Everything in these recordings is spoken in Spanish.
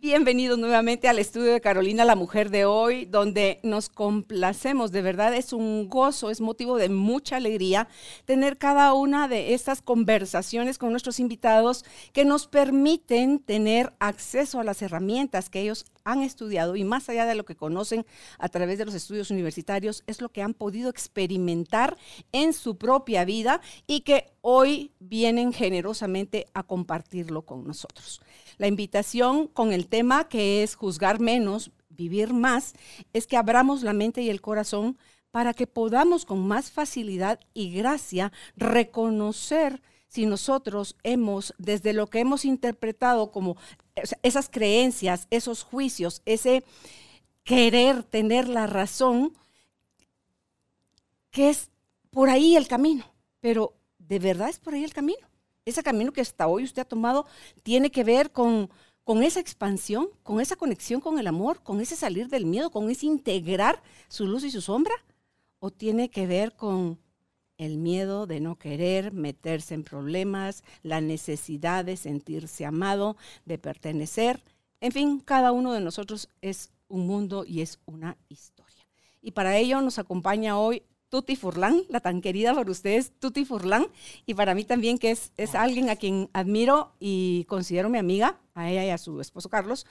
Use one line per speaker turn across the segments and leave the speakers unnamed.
bienvenidos nuevamente al estudio de Carolina, la mujer de hoy, donde nos complacemos. De verdad es un gozo, es motivo de mucha alegría tener cada una de estas conversaciones con nuestros invitados que nos permiten tener acceso a las herramientas que ellos han estudiado y más allá de lo que conocen a través de los estudios universitarios, es lo que han podido experimentar en su propia vida y que hoy vienen generosamente a compartirlo con nosotros. La invitación con el tema que es juzgar menos, vivir más, es que abramos la mente y el corazón para que podamos con más facilidad y gracia reconocer si nosotros hemos, desde lo que hemos interpretado como esas creencias, esos juicios, ese querer tener la razón, que es por ahí el camino, pero de verdad es por ahí el camino. Ese camino que hasta hoy usted ha tomado tiene que ver con, con esa expansión, con esa conexión con el amor, con ese salir del miedo, con ese integrar su luz y su sombra, o tiene que ver con el miedo de no querer meterse en problemas, la necesidad de sentirse amado, de pertenecer. En fin, cada uno de nosotros es un mundo y es una historia. Y para ello nos acompaña hoy Tuti Furlan, la tan querida por ustedes, Tuti Furlan, y para mí también que es, es alguien a quien admiro y considero mi amiga, a ella y a su esposo Carlos,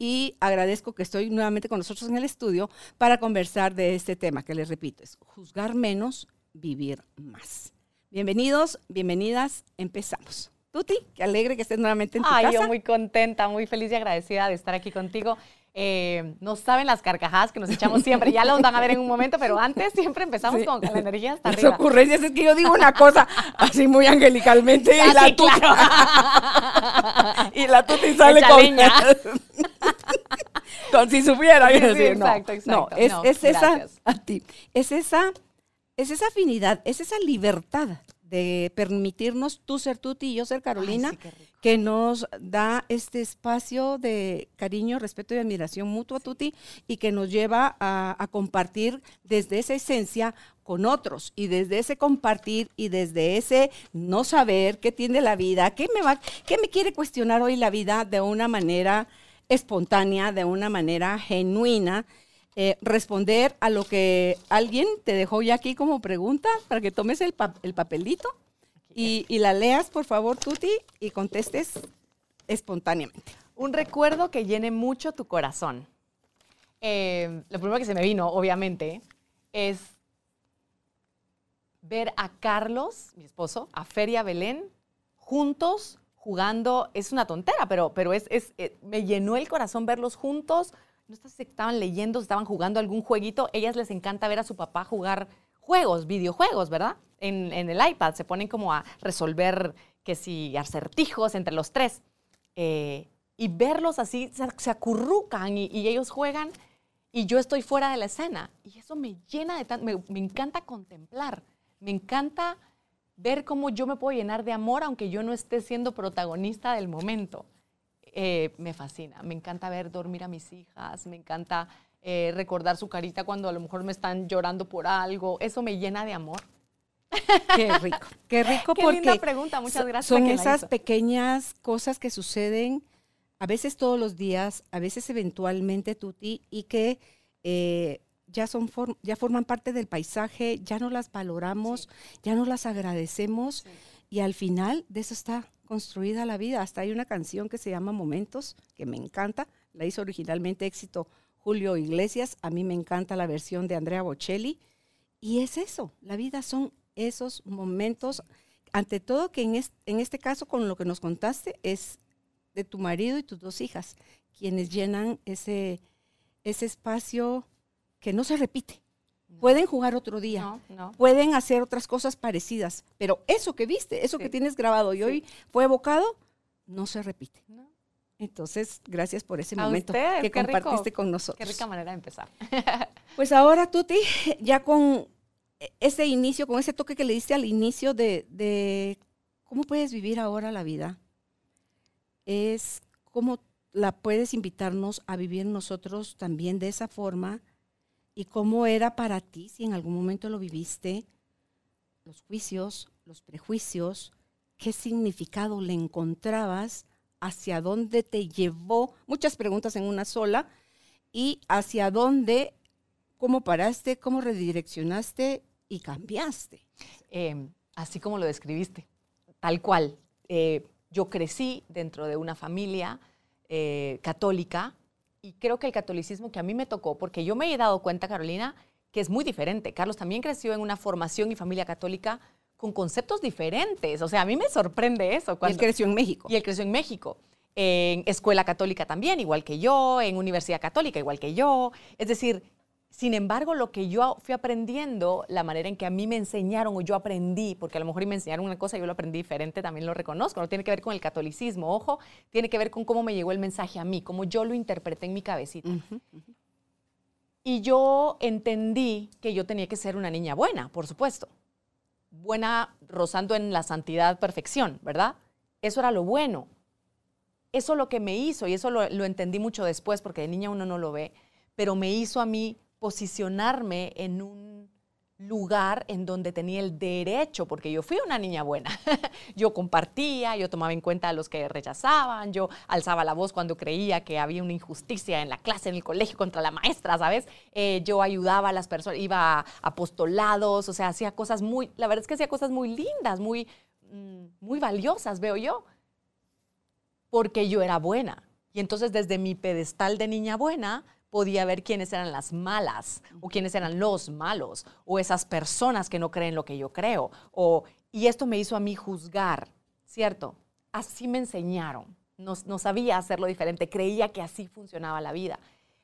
y agradezco que estoy nuevamente con nosotros en el estudio para conversar de este tema, que les repito, es juzgar menos vivir más. Bienvenidos, bienvenidas, empezamos. Tuti, qué alegre que estés nuevamente en tu
Ay,
casa.
yo muy contenta, muy feliz y agradecida de estar aquí contigo. Eh, no saben las carcajadas que nos echamos siempre, ya las van a ver en un momento, pero antes siempre empezamos
Sí.
con la energía hasta
Las
arriba.
ocurrencias es que yo digo una cosa así muy angelicalmente y
Ah,
la
claro.
y la tuti sale
Echa
con,
leña.
con si supiera.
Sí, sí,
decía, no,
exacto, exacto.
No, es,
No,
es esa a ti, es esa, es esa afinidad, es esa libertad de permitirnos tú ser Tuti y yo ser Carolina,
Ay, sí,
que nos da este espacio de cariño, respeto y admiración mutua, Tuti, y que nos lleva a, a compartir desde esa esencia con otros y desde ese compartir y desde ese no saber qué tiene la vida, qué me va, qué me quiere cuestionar hoy la vida de una manera espontánea, de una manera genuina, eh, responder a lo que alguien te dejó ya aquí como pregunta para que tomes el, pa- el papelito y, y la leas, por favor, Tuti, y contestes espontáneamente.
Un recuerdo que llene mucho tu corazón. Eh, lo primero que se me vino, obviamente, es ver a Carlos, mi esposo, a Feria Belén, juntos jugando. Es una tontera, pero, pero es, es, eh, me llenó el corazón verlos juntos. No sé si estaban leyendo, estaban jugando algún jueguito. Ellas les encanta ver a su papá jugar juegos, videojuegos, ¿verdad? En, el iPad se ponen como a resolver que si acertijos entre los tres. Eh, y verlos así, se, acurrucan y, ellos juegan y yo estoy fuera de la escena. Y eso me llena de tanto, me encanta contemplar, me encanta ver cómo yo me puedo llenar de amor aunque yo no esté siendo protagonista del momento. Eh, me fascina, me encanta ver dormir a mis hijas, me encanta eh, recordar su carita cuando a lo mejor me están llorando por algo, eso me llena de amor.
Qué rico, qué rico
Qué
porque
linda pregunta, muchas gracias
son esas pequeñas cosas que suceden a veces todos los días, a veces eventualmente, Tuti, y que eh, ya, son ya forman parte del paisaje, ya no las valoramos, ya no las agradecemos y al final de eso está construida la vida. Hasta hay una canción que se llama Momentos, que me encanta, la hizo originalmente Éxito Julio Iglesias, a mí me encanta la versión de Andrea Bocelli. Y es eso, la vida son esos momentos, ante todo que en, en este caso con lo que nos contaste es de tu marido y tus dos hijas, quienes llenan ese, ese espacio que no se repite. Pueden jugar otro día, pueden hacer otras cosas parecidas, pero eso que viste, eso que tienes grabado y hoy fue evocado, no se repite. Entonces, gracias por ese momento que compartiste con nosotros.
Qué rica manera de empezar.
pues ahora, Tuti, ya con ese inicio, con ese toque que le diste al inicio de, de cómo puedes vivir ahora la vida, es cómo la puedes invitarnos a vivir nosotros también de esa forma y cómo era para ti, si en algún momento lo viviste, los juicios, los prejuicios, qué significado le encontrabas, hacia dónde te llevó, muchas preguntas en una sola, y hacia dónde, cómo paraste, cómo redireccionaste y cambiaste.
Em, así como lo describiste, tal cual. Eh, yo crecí dentro de una familia eh, católica y creo que el catolicismo que a mí me tocó, porque yo me he dado cuenta, Carolina, que es muy diferente. Carlos también creció en una formación y familia católica con conceptos diferentes. O sea, a mí me sorprende eso.
Cuando, y él creció en México.
Y él creció en México. En escuela católica también, igual que yo, en universidad católica, igual que yo. Es decir, sin embargo, lo que yo fui aprendiendo, la manera en que a mí me enseñaron o yo aprendí, porque a lo mejor me enseñaron una cosa y yo lo aprendí diferente, también lo reconozco, no tiene que ver con el catolicismo, ojo, tiene que ver con cómo me llegó el mensaje a mí, cómo yo lo interpreté en mi cabecita. Y yo entendí que yo tenía que ser una niña buena, por supuesto. Buena rozando en la santidad, perfección, ¿verdad? Eso era lo bueno. Eso lo que me hizo, y eso lo, lo entendí mucho después, porque de niña uno no lo ve, pero me hizo a mí posicionarme en un lugar en donde tenía el derecho, porque yo fui una niña buena. yo compartía, yo tomaba en cuenta a los que rechazaban, yo alzaba la voz cuando creía que había una injusticia en la clase, en el colegio contra la maestra, ¿sabes? Eh, yo ayudaba a las personas, iba a apostolados, o sea, hacía cosas muy, la verdad es que hacía cosas muy lindas, muy, mm, muy valiosas, veo yo, porque yo era buena. Y entonces desde mi pedestal de niña buena, podía ver quiénes eran las malas o quiénes eran los malos o esas personas que no creen lo que yo creo. O, y esto me hizo a mí juzgar, ¿cierto? Así me enseñaron. No, no sabía hacerlo diferente, creía que así funcionaba la vida.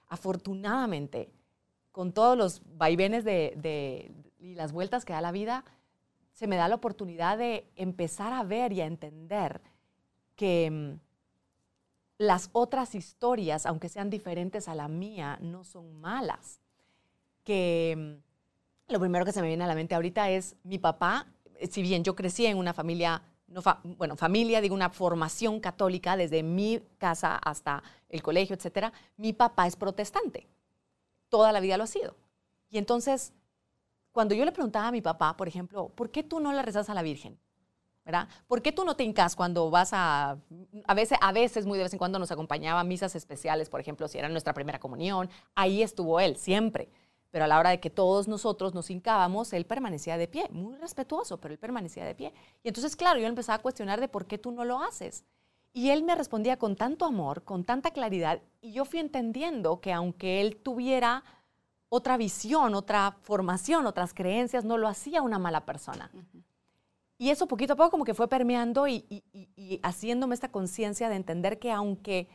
Afortunadamente, con todos los vaivenes de, de, y las vueltas que da la vida, se me da la oportunidad de empezar a ver y a entender que mm, las otras historias, aunque sean diferentes a la mía, no son malas. Que mm, lo primero que se me viene a la mente ahorita es mi papá, eh, si bien yo crecí en una familia, no bueno, familia, digo, una formación católica desde mi casa hasta el colegio, etcétera, mi papá es protestante. Toda la vida lo ha sido. Y entonces, cuando yo le preguntaba a mi papá, por ejemplo, ¿por qué tú no le rezas a la Virgen? ¿Por qué tú no te hincas cuando vas a, a veces, a veces, muy de vez en cuando nos acompañaba a misas especiales, por ejemplo, si era nuestra primera comunión, ahí estuvo él, siempre. Pero a la hora de que todos nosotros nos hincábamos, él permanecía de pie, muy respetuoso, pero él permanecía de pie. Y entonces, claro, yo empezaba a cuestionar de por qué tú no lo haces. Y él me respondía con tanto amor, con tanta claridad, y yo fui entendiendo que aunque él tuviera otra visión, otra formación, otras creencias, no lo hacía una mala persona. Y eso poquito a poco como que fue permeando y, haciéndome esta conciencia de entender que aunque,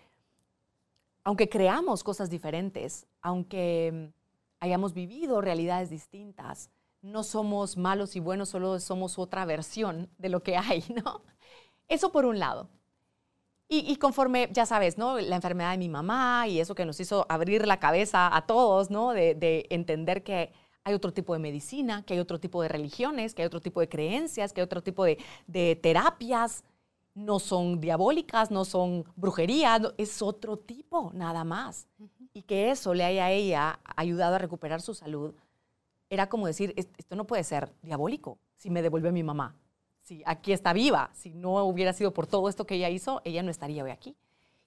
aunque creamos cosas diferentes, aunque hayamos vivido realidades distintas, no somos malos y buenos, solo somos otra versión de lo que hay, ¿no? Eso por un lado. Y, conforme, ya sabes, ¿no? La enfermedad de mi mamá y eso que nos hizo abrir la cabeza a todos, ¿no? de entender que hay otro tipo de medicina, que hay otro tipo de religiones, que hay otro tipo de creencias, que hay otro tipo de, terapias. No son diabólicas, no son brujería, es otro tipo, nada más. Y que eso le haya a ella ayudado a recuperar su salud, era como decir, esto no puede ser diabólico si me devuelve mi mamá. Si aquí está viva, si no hubiera sido por todo esto que ella hizo, ella no estaría hoy aquí.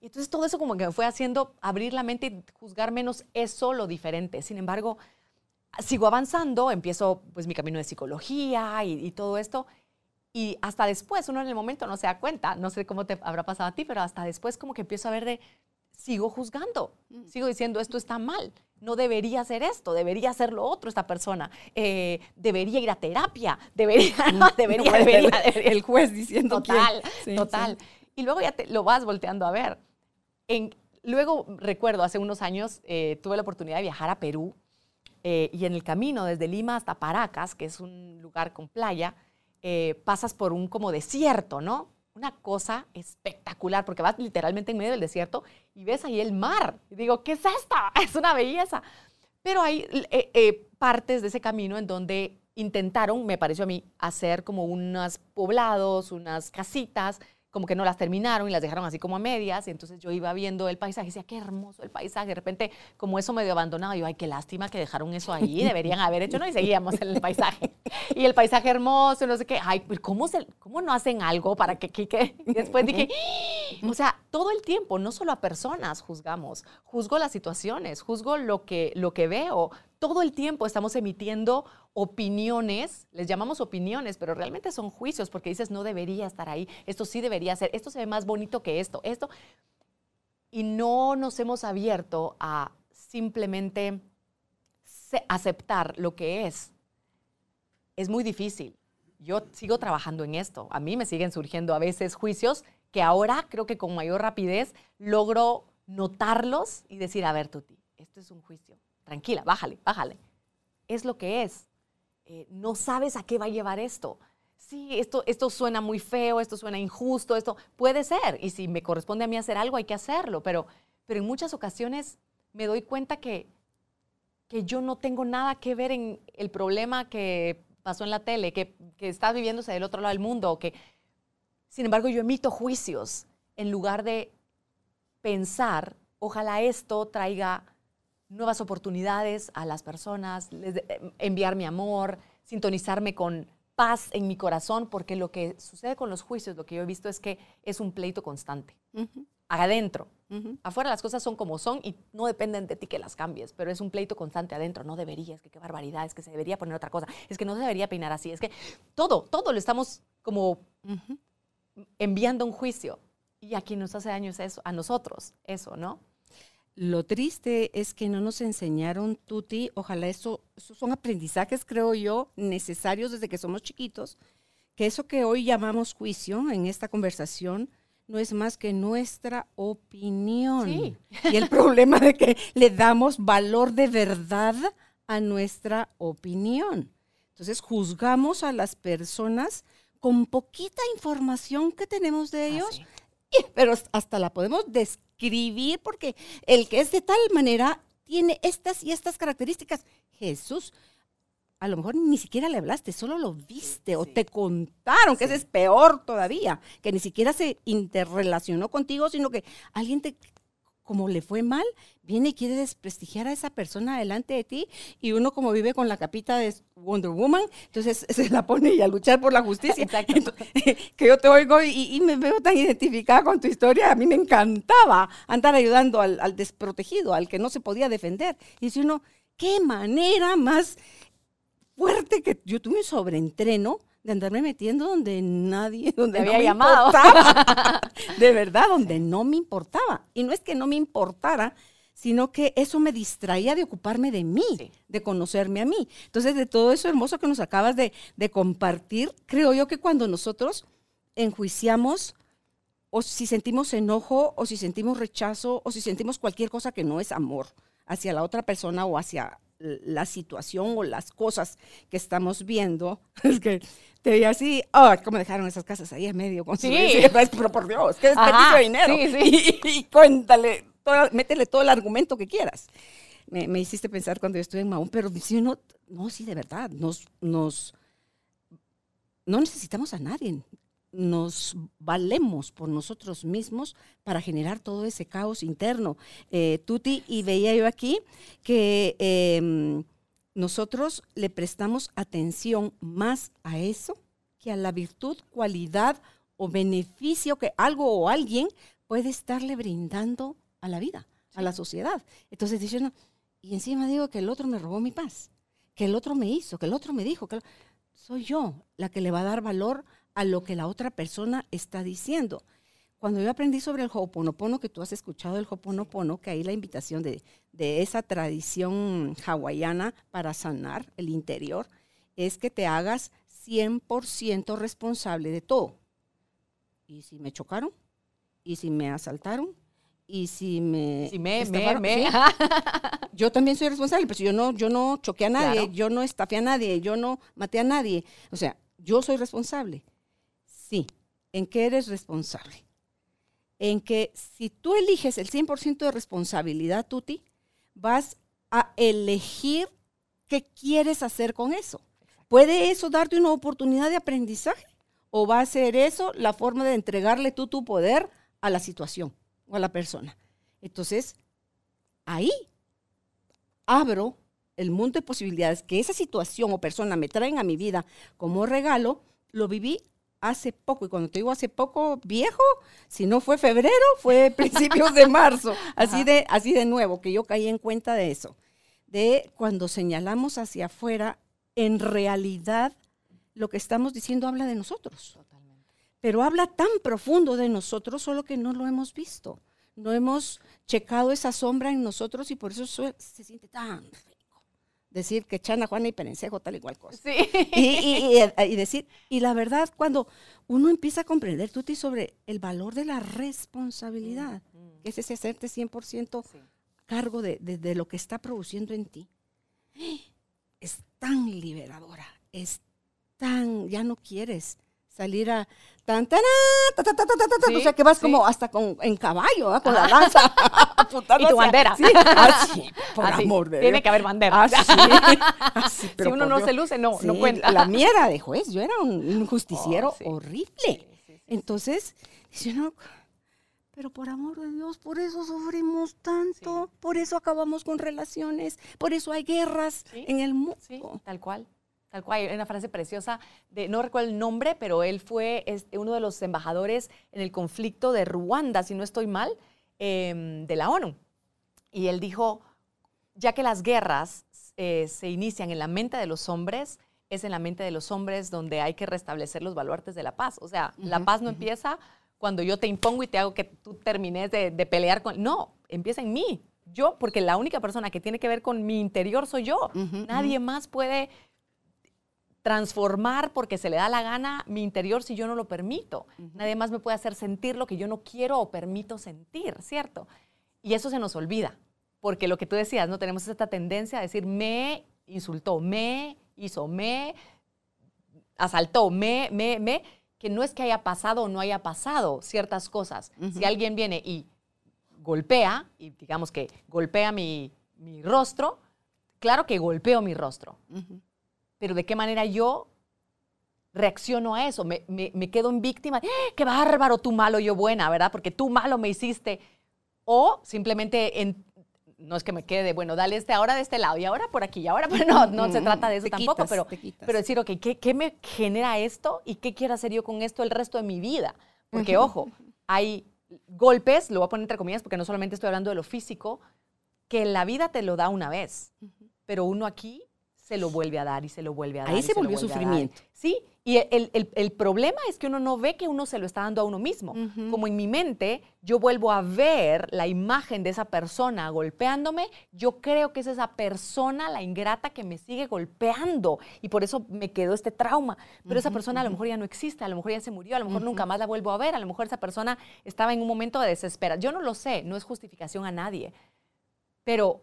Y entonces todo eso como que me fue haciendo abrir la mente y juzgar menos eso lo diferente. Sin embargo, sigo avanzando, empiezo pues mi camino de psicología y, todo esto. Y hasta después, uno en el momento no se da cuenta, no sé cómo te habrá pasado a ti, pero hasta después como que empiezo a ver de, sigo juzgando,
Mm.
sigo diciendo esto está mal, no debería hacer esto, debería hacer lo otro esta persona, eh, debería ir a terapia, debería, debería,
No, el-
debería, debería.
El juez diciendo quién.
Total,
Sí,
total.
sí.
Y luego ya te, lo vas volteando a ver. En, luego recuerdo, hace unos años eh, tuve la oportunidad de viajar a Perú eh, y en el camino desde Lima hasta Paracas, que es un lugar con playa, eh, pasas por un como desierto, ¿no? Una cosa espectacular, porque vas literalmente en medio del desierto y ves ahí el mar. Y digo, ¿qué es esto? Es una belleza. Pero hay eh, eh, partes de ese camino en donde intentaron, me pareció a mí, hacer como unos poblados, unas casitas, como que no las terminaron y las dejaron así como a medias. Y entonces yo iba viendo el paisaje y decía, qué hermoso el paisaje. De repente, como eso medio abandonado, yo, ay, qué lástima que dejaron eso ahí, deberían haber hecho, ¿no? Y seguíamos en el paisaje. Y el paisaje hermoso, no sé qué. Ay, pues, ¿cómo, se, cómo no hacen algo para que que Y después dije, o sea, todo el tiempo, no solo a personas juzgamos, juzgo las situaciones, juzgo lo que, lo que veo. Todo el tiempo estamos emitiendo opiniones, les llamamos opiniones, pero realmente son juicios porque dices, no debería estar ahí, esto sí debería ser, esto se ve más bonito que esto, esto. Y no nos hemos abierto a simplemente aceptar lo que es. Es muy difícil. Yo sigo trabajando en esto. A mí me siguen surgiendo a veces juicios que ahora creo que con mayor rapidez logro notarlos y decir, a ver, Tuti, esto es un juicio. Tranquila, bájale, bájale. Es lo que es. Eh, no sabes a qué va a llevar esto. Sí, esto, esto suena muy feo, esto suena injusto, esto puede ser. Y si me corresponde a mí hacer algo, hay que hacerlo. Pero, pero en muchas ocasiones me doy cuenta que, que yo no tengo nada que ver en el problema que pasó en la tele, que, que está viviéndose del otro lado del mundo, que, sin embargo, yo emito juicios en lugar de pensar, ojalá esto traiga nuevas oportunidades a las personas, les eh, enviar mi amor, sintonizarme con paz en mi corazón, porque lo que sucede con los juicios, lo que yo he visto es que es un pleito constante,
Ujú,
adentro.
ujú.
Afuera las cosas son como son y no dependen de ti que las cambies, pero es un pleito constante adentro. No debería, es que qué barbaridad, es que se debería poner otra cosa, es que no se debería peinar así, es que todo, todo lo estamos como
Ujú.
enviando a un juicio. Y a quien nos hace daño es eso, a nosotros, eso, ¿no?
Lo triste es que no nos enseñaron, Tuti, ojalá eso, esos son aprendizajes, creo yo, necesarios desde que somos chiquitos, que eso que hoy llamamos juicio en esta conversación no es más que nuestra opinión.
Sí.
Y el problema de que le damos valor de verdad a nuestra opinión. Entonces juzgamos a las personas con poquita información que tenemos de ellos
Así.
y- pero hasta la podemos describir porque el que es de tal manera tiene estas y estas características. Jesús, a lo mejor ni siquiera le hablaste, solo lo viste o
sí.
te contaron, que eso es peor todavía, que ni siquiera se interrelacionó contigo, sino que alguien te, como le fue mal, viene y quiere desprestigiar a esa persona delante de ti y uno como vive con la capita de Wonder Woman, entonces se la pone y a luchar por la justicia.
Exacto.
Entonces, que yo te oigo y, y me veo tan identificada con tu historia, a mí me encantaba andar ayudando al, al desprotegido, al que no se podía defender. Y dice uno, qué manera más fuerte que yo tuve un sobreentreno de andarme metiendo donde nadie, donde no
había
me
llamado.
importaba. De verdad, donde no me importaba. Y no es que no me importara, sino que eso me distraía de ocuparme de mí,
Sí.
de conocerme a mí. Entonces, de todo eso hermoso que nos acabas de, de compartir, creo yo que cuando nosotros enjuiciamos, o si sentimos enojo, o si sentimos rechazo, o si sentimos cualquier cosa que no es amor hacia la otra persona o hacia la situación o las cosas que estamos viendo, es que te veía así, oh, ¿cómo dejaron esas casas ahí a medio construidas?
Sí.
Pero por Dios, qué desperdicio de dinero.
sí,
Y, y cuéntale, todo- métele todo el argumento que quieras. Me, me hiciste pensar cuando yo estuve en Mahón, pero si uno, no, sí, de verdad, nos, nos, no necesitamos a nadie. Nos valemos por nosotros mismos para generar todo ese caos interno. Eh, Tuti, y veía yo aquí que em, nosotros le prestamos atención más a eso que a la virtud, cualidad o beneficio que algo o alguien puede estarle brindando a la vida, a la sociedad. Entonces dice uno, y encima digo que el otro me robó mi paz, que el otro me hizo, que el otro me dijo, que el- soy yo la que le va a dar valor a lo que la otra persona está diciendo. cuando yo aprendí sobre el Ho'oponopono, que tú has escuchado el Ho'oponopono, que ahí la invitación de, de esa tradición hawaiana para sanar el interior, es que te hagas 100% responsable de todo. ¿Y si me chocaron? ¿Y si me asaltaron? ¿Y si me...
Si me, me, me.
Sí. Yo también soy responsable, pero yo no, yo no choqué a nadie,
Claro.
yo no estafé a nadie, yo no maté a nadie. O sea, yo soy responsable. Sí. ¿En qué eres responsable? En que si tú eliges el 100% de responsabilidad, Tuti, vas a elegir qué quieres hacer con eso. ¿Puede eso darte una oportunidad de aprendizaje? ¿O va a ser eso la forma de entregarle tú tu poder a la situación o a la persona? Entonces, ahí abro el mundo de posibilidades que esa situación o persona me traen a mi vida como regalo, lo viví hace poco. Y cuando te digo hace poco, viejo, si no fue febrero, fue principios de marzo. Así de, así de nuevo, que yo caí en cuenta de eso. De cuando señalamos hacia afuera, en realidad lo que estamos diciendo habla de nosotros. Pero habla tan profundo de nosotros, solo que no lo hemos visto. No hemos checado esa sombra en nosotros y por eso se siente tan. Decir que Chana, Juana y Perencejo, tal y cual cosa.
Sí.
Y, y- y- y decir, y la verdad, cuando uno empieza a comprender, Tuti, sobre el valor de la responsabilidad, que es ese hacerte 100%
Sí.
cargo de, de- de lo que está produciendo en ti, es tan liberadora, es tan, ya no quieres salir a tan, tan, ta, ta, ta, ta, ta, ta,
Sí,
o sea que vas como hasta con, en caballo, ¿ah? con la lanza. apuntando
Y tu bandera.
Sí, así, por amor de
Tiene
Dios.
que haber bandera.
Así, así,
si uno no se luce, no, no cuenta.
La mía era de juez, yo era un, justiciero
Oh,
horrible. Entonces, dice uno, pero por amor de Dios, por eso sufrimos tanto, por eso acabamos con relaciones, por eso hay guerras en el mundo.
Sí, tal cual. Tal cual. Hay una frase preciosa de, no recuerdo el nombre, pero él fue uno de los embajadores en el conflicto de Ruanda, si no estoy mal, em, de la ONU. Y él dijo, ya que las guerras eh, se inician en la mente de los hombres, es en la mente de los hombres donde hay que restablecer los baluartes de la paz. O sea, la paz no empieza cuando yo te impongo y te hago que tú termines de, de pelear con... No, empieza en mí. Yo, porque la única persona que tiene que ver con mi interior soy yo.
Ujú,
Nadie más puede transformar porque se le da la gana mi interior si yo no lo permito. Nadie más me puede hacer sentir lo que yo no quiero o permito sentir, ¿cierto? Y eso se nos olvida, porque lo que tú decías, no tenemos esta tendencia a decir me insultó, me hizo, me asaltó, me, me, me, que no es que haya pasado o no haya pasado ciertas cosas. Si alguien viene y golpea, y digamos que golpea mi, mi rostro, claro que golpeo mi rostro. Pero de qué manera yo reacciono a eso, me, me- me quedo en víctima, ¡Ah, qué bárbaro, tú malo, yo buena, ¿verdad? Porque tú malo me hiciste. O simplemente, en- no es que me quede de, bueno, dale este ahora de este lado y ahora por aquí y ahora, por no, no se trata de eso tampoco,
quitas,
pero, pero decir, ok, ¿qué, qué me genera esto y qué quiero hacer yo con esto el resto de mi vida? Porque, ojo, hay golpes, lo voy a poner entre comillas porque no solamente estoy hablando de lo físico, que la vida te lo da una vez, pero uno aquí se lo vuelve a dar y se lo vuelve a dar.
Ahí se
lo
volvió sufrimiento.
Sí, y el, el- el problema es que uno no ve que uno se lo está dando a uno mismo. Como en mi mente, yo vuelvo a ver la imagen de esa persona golpeándome, yo creo que es esa persona, la ingrata, que me sigue golpeando. Y por eso me quedó este trauma. Pero esa persona a lo mejor ya no existe, a lo mejor ya se murió, a lo mejor nunca más la vuelvo a ver, a lo mejor esa persona estaba en un momento de desesperación. Yo no lo sé, no es justificación a nadie. Pero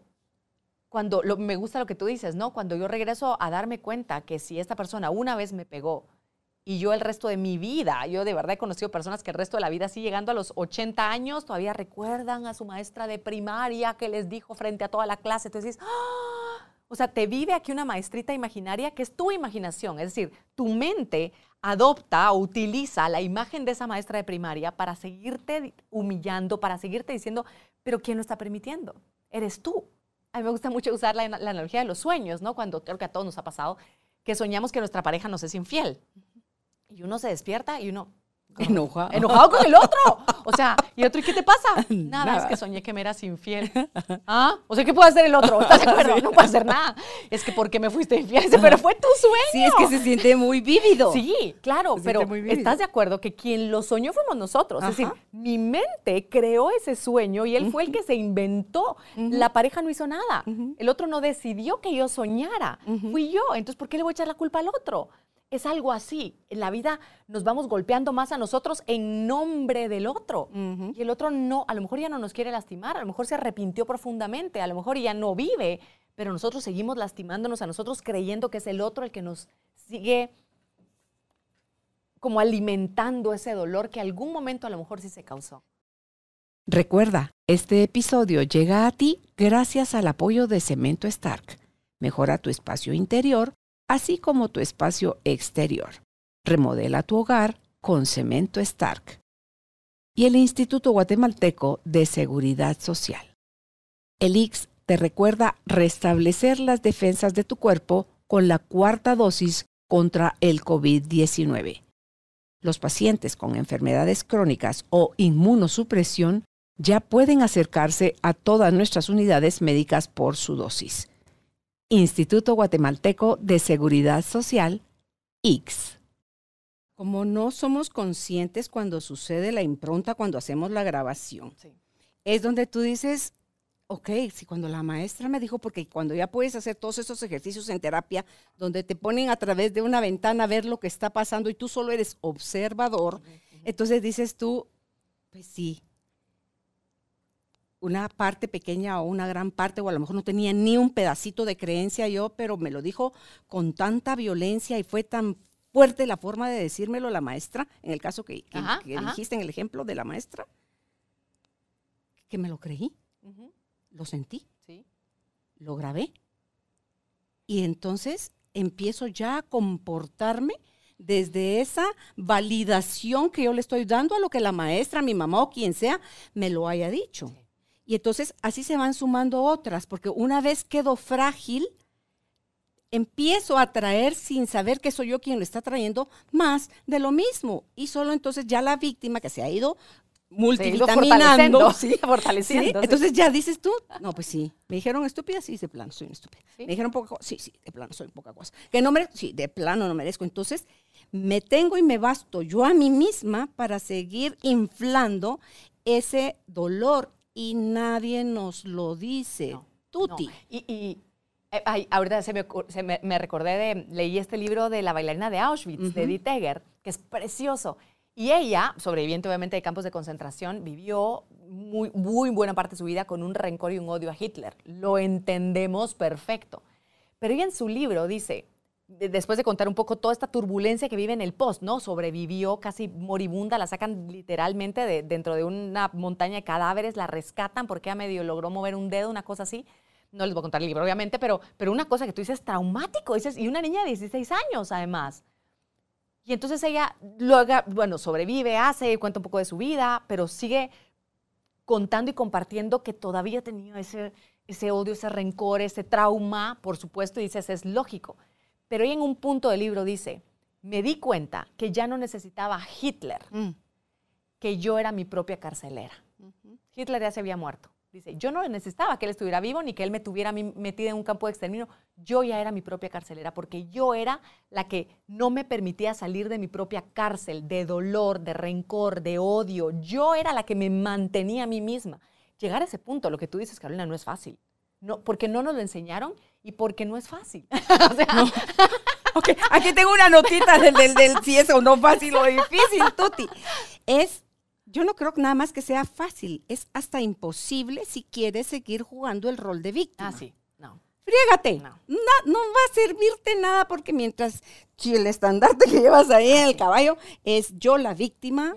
cuando lo- me gusta lo que tú dices, ¿no? Cuando yo regreso a darme cuenta que si esta persona una vez me pegó y yo el resto de mi vida, yo de verdad he conocido personas que el resto de la vida, así llegando a los 80 años, todavía recuerdan a su maestra de primaria que les dijo frente a toda la clase. Entonces dices, ¡ah! O sea, te vive aquí una maestrita imaginaria que es tu imaginación. Es decir, tu mente adopta o utiliza la imagen de esa maestra de primaria para seguirte humillando, para seguirte diciendo, pero ¿quién lo está permitiendo? Eres tú. A mí me gusta mucho usar la, la analogía de los sueños, ¿no? Cuando creo que a todos nos ha pasado que soñamos que nuestra pareja nos es infiel. Y uno se despierta y uno,
Enojado.
Enojado con el otro. O sea, ¿y otro, ¿y qué te pasa? Nada,
Nada.
es que soñé que me eras infiel. ¿Ah? O sea, ¿qué puede hacer el otro? ¿Estás de acuerdo? No puede hacer nada. Es que ¿por qué me fuiste infiel? Pero fue tu sueño.
Sí, es que se siente muy vívido.
Sí, claro,
Se
pero estás de acuerdo que quien lo soñó fuimos nosotros. Es decir, mi mente creó ese sueño y él fue el que se inventó. La pareja no hizo nada. El otro no decidió que yo soñara. Fui yo. Entonces, ¿por qué le voy a echar la culpa al otro? Es algo así. En la vida nos vamos golpeando más a nosotros en nombre del otro. Y el otro no, a lo mejor ya no nos quiere lastimar, a lo mejor se arrepintió profundamente, a lo mejor ya no vive, pero nosotros seguimos lastimándonos a nosotros creyendo que es el otro el que nos sigue como alimentando ese dolor que algún momento a lo mejor sí se causó.
Recuerda, este episodio llega a ti gracias al apoyo de Cemento Stark. Mejora tu espacio interior, así como tu espacio exterior. Remodela tu hogar con Cemento Stark. Y el Instituto Guatemalteco de Seguridad Social. El IX te recuerda restablecer las defensas de tu cuerpo con la cuarta dosis contra el COVID-19. Los pacientes con enfermedades crónicas o inmunosupresión ya pueden acercarse a todas nuestras unidades médicas por su dosis. Instituto Guatemalteco de Seguridad Social, IX.
Como no somos conscientes cuando sucede la impronta, cuando hacemos la grabación, es donde tú dices, ok, si cuando la maestra me dijo, porque cuando ya puedes hacer todos esos ejercicios en terapia, donde te ponen a través de una ventana a ver lo que está pasando y tú solo eres observador, entonces dices tú, pues sí, una parte pequeña o una gran parte, o a lo mejor no tenía ni un pedacito de creencia yo, pero me lo dijo con tanta violencia y fue tan fuerte la forma de decírmelo la maestra, en el caso que, que-
Ajá,
que
ajá.
dijiste en el ejemplo de la maestra, que me lo creí, lo sentí,
Sí.
lo grabé. Y entonces empiezo ya a comportarme desde esa validación que yo le estoy dando a lo que la maestra, mi mamá o quien sea me lo haya dicho. Y entonces así se van sumando otras, porque una vez quedo frágil, empiezo a traer sin saber que soy yo quien lo está trayendo más de lo mismo. Y solo entonces ya la víctima que se ha ido multivitaminando,
fortaleciendo,
¿sí?
fortaleciendo,
Sí. Entonces ya dices tú, no, pues sí. Me dijeron estúpida, sí, de plano, soy una estúpida. Me dijeron poca cosa, sí, sí, de plano, soy poca cosa. Que no merezco, sí, de plano no merezco. Entonces me tengo y me basto yo a mí misma para seguir inflando ese dolor y nadie nos lo dice.
No,
Tuti.
No. Y, y, eh, ay, ahorita se, me, se me, me recordé de, leí este libro de la bailarina de Auschwitz, de Edith Egger, que es precioso. Y ella, sobreviviente obviamente de campos de concentración, vivió muy, muy buena parte de su vida con un rencor y un odio a Hitler. Lo entendemos perfecto. Pero ella en su libro dice, después de contar un poco toda esta turbulencia que vive en el post, ¿no? Sobrevivió casi moribunda, la sacan literalmente de, dentro de una montaña de cadáveres, la rescatan porque ella medio logró mover un dedo, una cosa así. No les voy a contar el libro, obviamente, pero, pero una cosa que tú dices traumático, dices, y una niña de 16 años además. Y entonces ella, luego, bueno, sobrevive, hace, cuenta un poco de su vida, pero sigue contando y compartiendo que todavía tenía ese, ese odio, ese rencor, ese trauma, por supuesto, y dices, es lógico. Pero ella en un punto del libro dice, me di cuenta que ya no necesitaba a Hitler,
Mm.
que yo era mi propia carcelera. Hitler ya se había muerto. Dice, yo no necesitaba que él estuviera vivo ni que él me tuviera metida en un campo de exterminio. Yo ya era mi propia carcelera porque yo era la que no me permitía salir de mi propia cárcel, de dolor, de rencor, de odio. Yo era la que me mantenía a mí misma. Llegar a ese punto, lo que tú dices, Carolina, no es fácil. No, porque no nos lo enseñaron y porque no es fácil. o sea,
Ok, aquí tengo una notita del, del, del si es o no fácil o difícil, Tuti. Es, yo no creo que nada más que sea fácil, es hasta imposible si quieres seguir jugando el rol de víctima.
ah, sí, no.
Friégate.
No.
No va a servirte nada porque mientras si el estandarte que llevas ahí en el caballo es yo la víctima,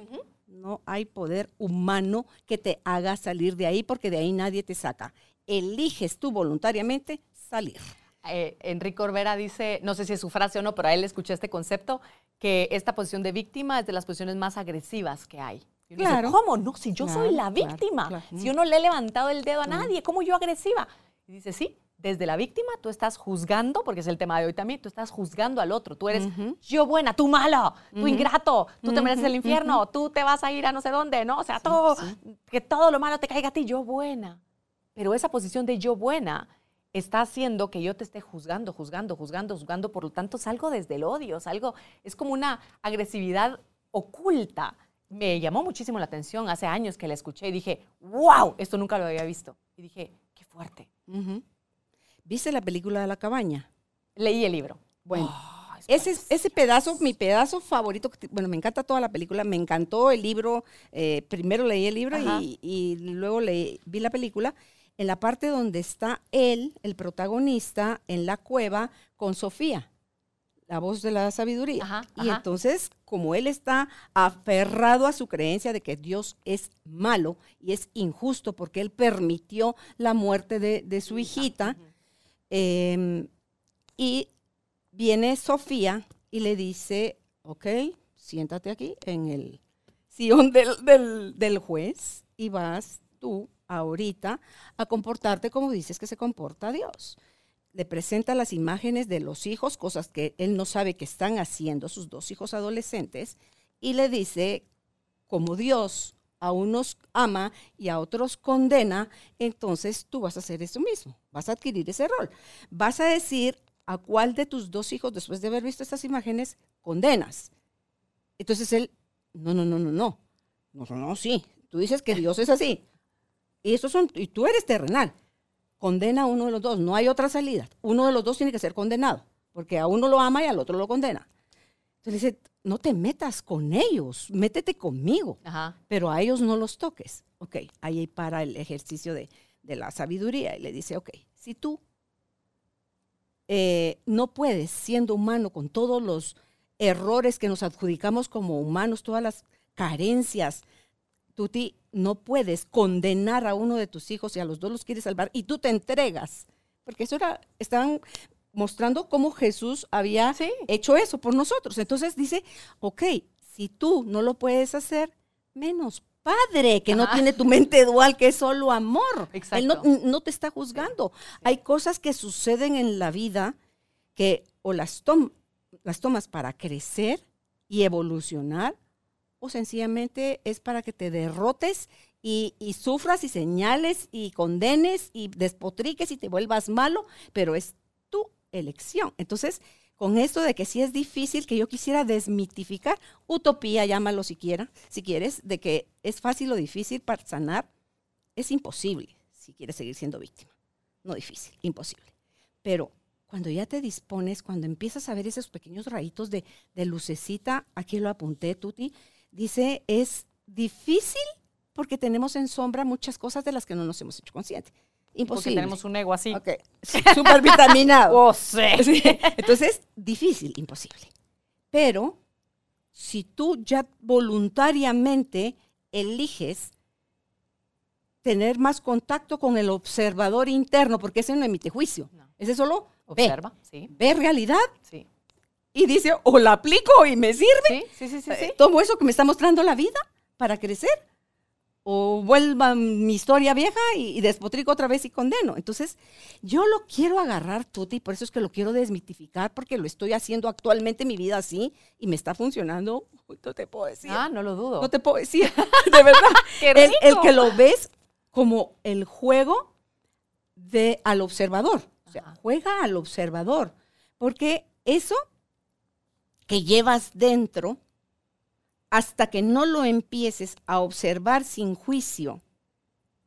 no hay poder humano que te haga salir de ahí porque de ahí nadie te saca. Eliges tú voluntariamente salir.
eh, Enrique Orbera dice, no sé si es su frase o no, pero a él le escuché este concepto, que esta posición de víctima es de las posiciones más agresivas que hay. Uno dice,
Claro.
¿Cómo? No, si yo soy
Claro,
la
claro,
víctima.
claro.
Si yo no le he levantado el dedo a nadie, ¿cómo yo agresiva? Y dice, sí, desde la víctima, tú estás juzgando, porque es el tema de hoy también, tú estás juzgando al otro. Tú eres
Ujú.
yo buena, tú malo, tú ingrato, tú te mereces el infierno, tú te vas a ir a no sé dónde, ¿no? O sea, todo, que todo lo malo te caiga a ti, yo buena. Pero esa posición de yo buena está haciendo que yo te esté juzgando, juzgando, juzgando, juzgando, por lo tanto salgo desde el odio, salgo, es como una agresividad oculta. Me llamó muchísimo la atención hace años que la escuché y dije, wow, esto nunca lo había visto. Y dije, qué fuerte.
Ujú. ¿Viste la película de la cabaña?
Leí el libro.
Bueno,
Oh, es
ese, ese pedazo, mi pedazo favorito, bueno, me encanta toda la película, me encantó el libro, eh, primero leí el libro y luego leí, vi la película, en la parte donde está él, el protagonista, en la cueva con Sofía, la voz de la sabiduría.
Ajá,
y
ajá.
entonces, como él está aferrado a su creencia de que Dios es malo y es injusto porque él permitió la muerte de, de su hijita, Em, y viene Sofía y le dice, ok, siéntate aquí en el sillón del, del- del juez y vas tú ahorita a comportarte como dices que se comporta Dios. Le presenta las imágenes de los hijos, cosas que él no sabe que están haciendo sus dos hijos adolescentes, y le dice, como Dios a unos ama y a otros condena, entonces tú vas a hacer eso mismo, vas a adquirir ese rol. Vas a decir a cuál de tus dos hijos, después de haber visto estas imágenes, condenas. Entonces él, no, no, no, no, no, no, no, sí, tú dices que Dios es así, y, estos son, y tú eres terrenal. Condena a uno de los dos, no hay otra salida. Uno de los dos tiene que ser condenado, porque a uno lo ama y al otro lo condena. Entonces le dice, no te metas con ellos, métete conmigo
Ajá.
pero a ellos no los toques. Ok, ahí para el ejercicio de, de la sabiduría y le dice, ok, si tú eh, no puedes, siendo humano, con todos los errores que nos adjudicamos como humanos, todas las carencias, tú ti- no puedes condenar a uno de tus hijos y a los dos los quieres salvar y tú te entregas. Porque eso era, estaban mostrando cómo Jesús había
Sí.
hecho eso por nosotros. Entonces dice, ok, si tú no lo puedes hacer, menos padre, que no tiene tu mente dual, que es solo amor. Él no,
Exacto.
no te está juzgando. Hay cosas que suceden en la vida que o las, tom- las tomas para crecer y evolucionar, o sencillamente es para que te derrotes y, sufras y señales y condenes y despotriques y te vuelvas malo, pero es tu elección. Entonces, con esto de que sí es difícil, que yo quisiera desmitificar, utopía, llámalo si, quiera, si quieres, de que es fácil o difícil para sanar, es imposible si quieres seguir siendo víctima. No difícil, imposible. Pero cuando ya te dispones, cuando empiezas a ver esos pequeños rayitos de, de lucecita, aquí lo apunté, Tuti, dice, es difícil porque tenemos en sombra muchas cosas de las que no nos hemos hecho conscientes.
Porque
Imposible.
tenemos un ego así.
Ok, súper vitaminado.
Oh, sí.
Sí, Entonces, difícil, imposible. Pero si tú ya voluntariamente eliges tener más contacto con el observador interno, porque ese no emite juicio,
No.
ese solo
Observa, sí,
ve, ve realidad
sí.
Y dice, o la aplico y me sirve,
Sí, sí, sí, sí.
eh, tomo eso que me está mostrando la vida para crecer, o vuelva mi historia vieja y, y despotrico otra vez y condeno. Entonces, yo lo quiero agarrar, Tuti, y por eso es que lo quiero desmitificar, porque lo estoy haciendo actualmente en mi vida así y me está funcionando. Uy, No te puedo decir.
Ah, no lo dudo.
No te puedo decir, de verdad.
¡Qué
el, el
rico!
que lo ves como el juego de al observador. O sea,
Ajá.
juega al observador. Porque eso que llevas dentro, hasta que no lo empieces a observar sin juicio,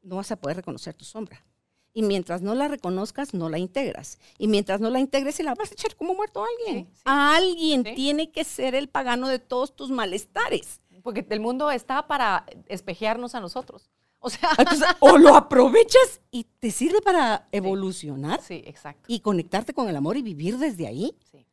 no vas a poder reconocer tu sombra. Y mientras no la reconozcas, no la integras. Y mientras no la integres, se la vas a echar como muerto a alguien.
Sí, sí.
A alguien
Sí.
tiene que ser el pagano de todos tus malestares.
Porque el mundo está para espejearnos a nosotros. O sea,
Entonces, o lo aprovechas y te sirve para evolucionar
sí, exacto.
y conectarte con el amor y vivir desde ahí.
Sí.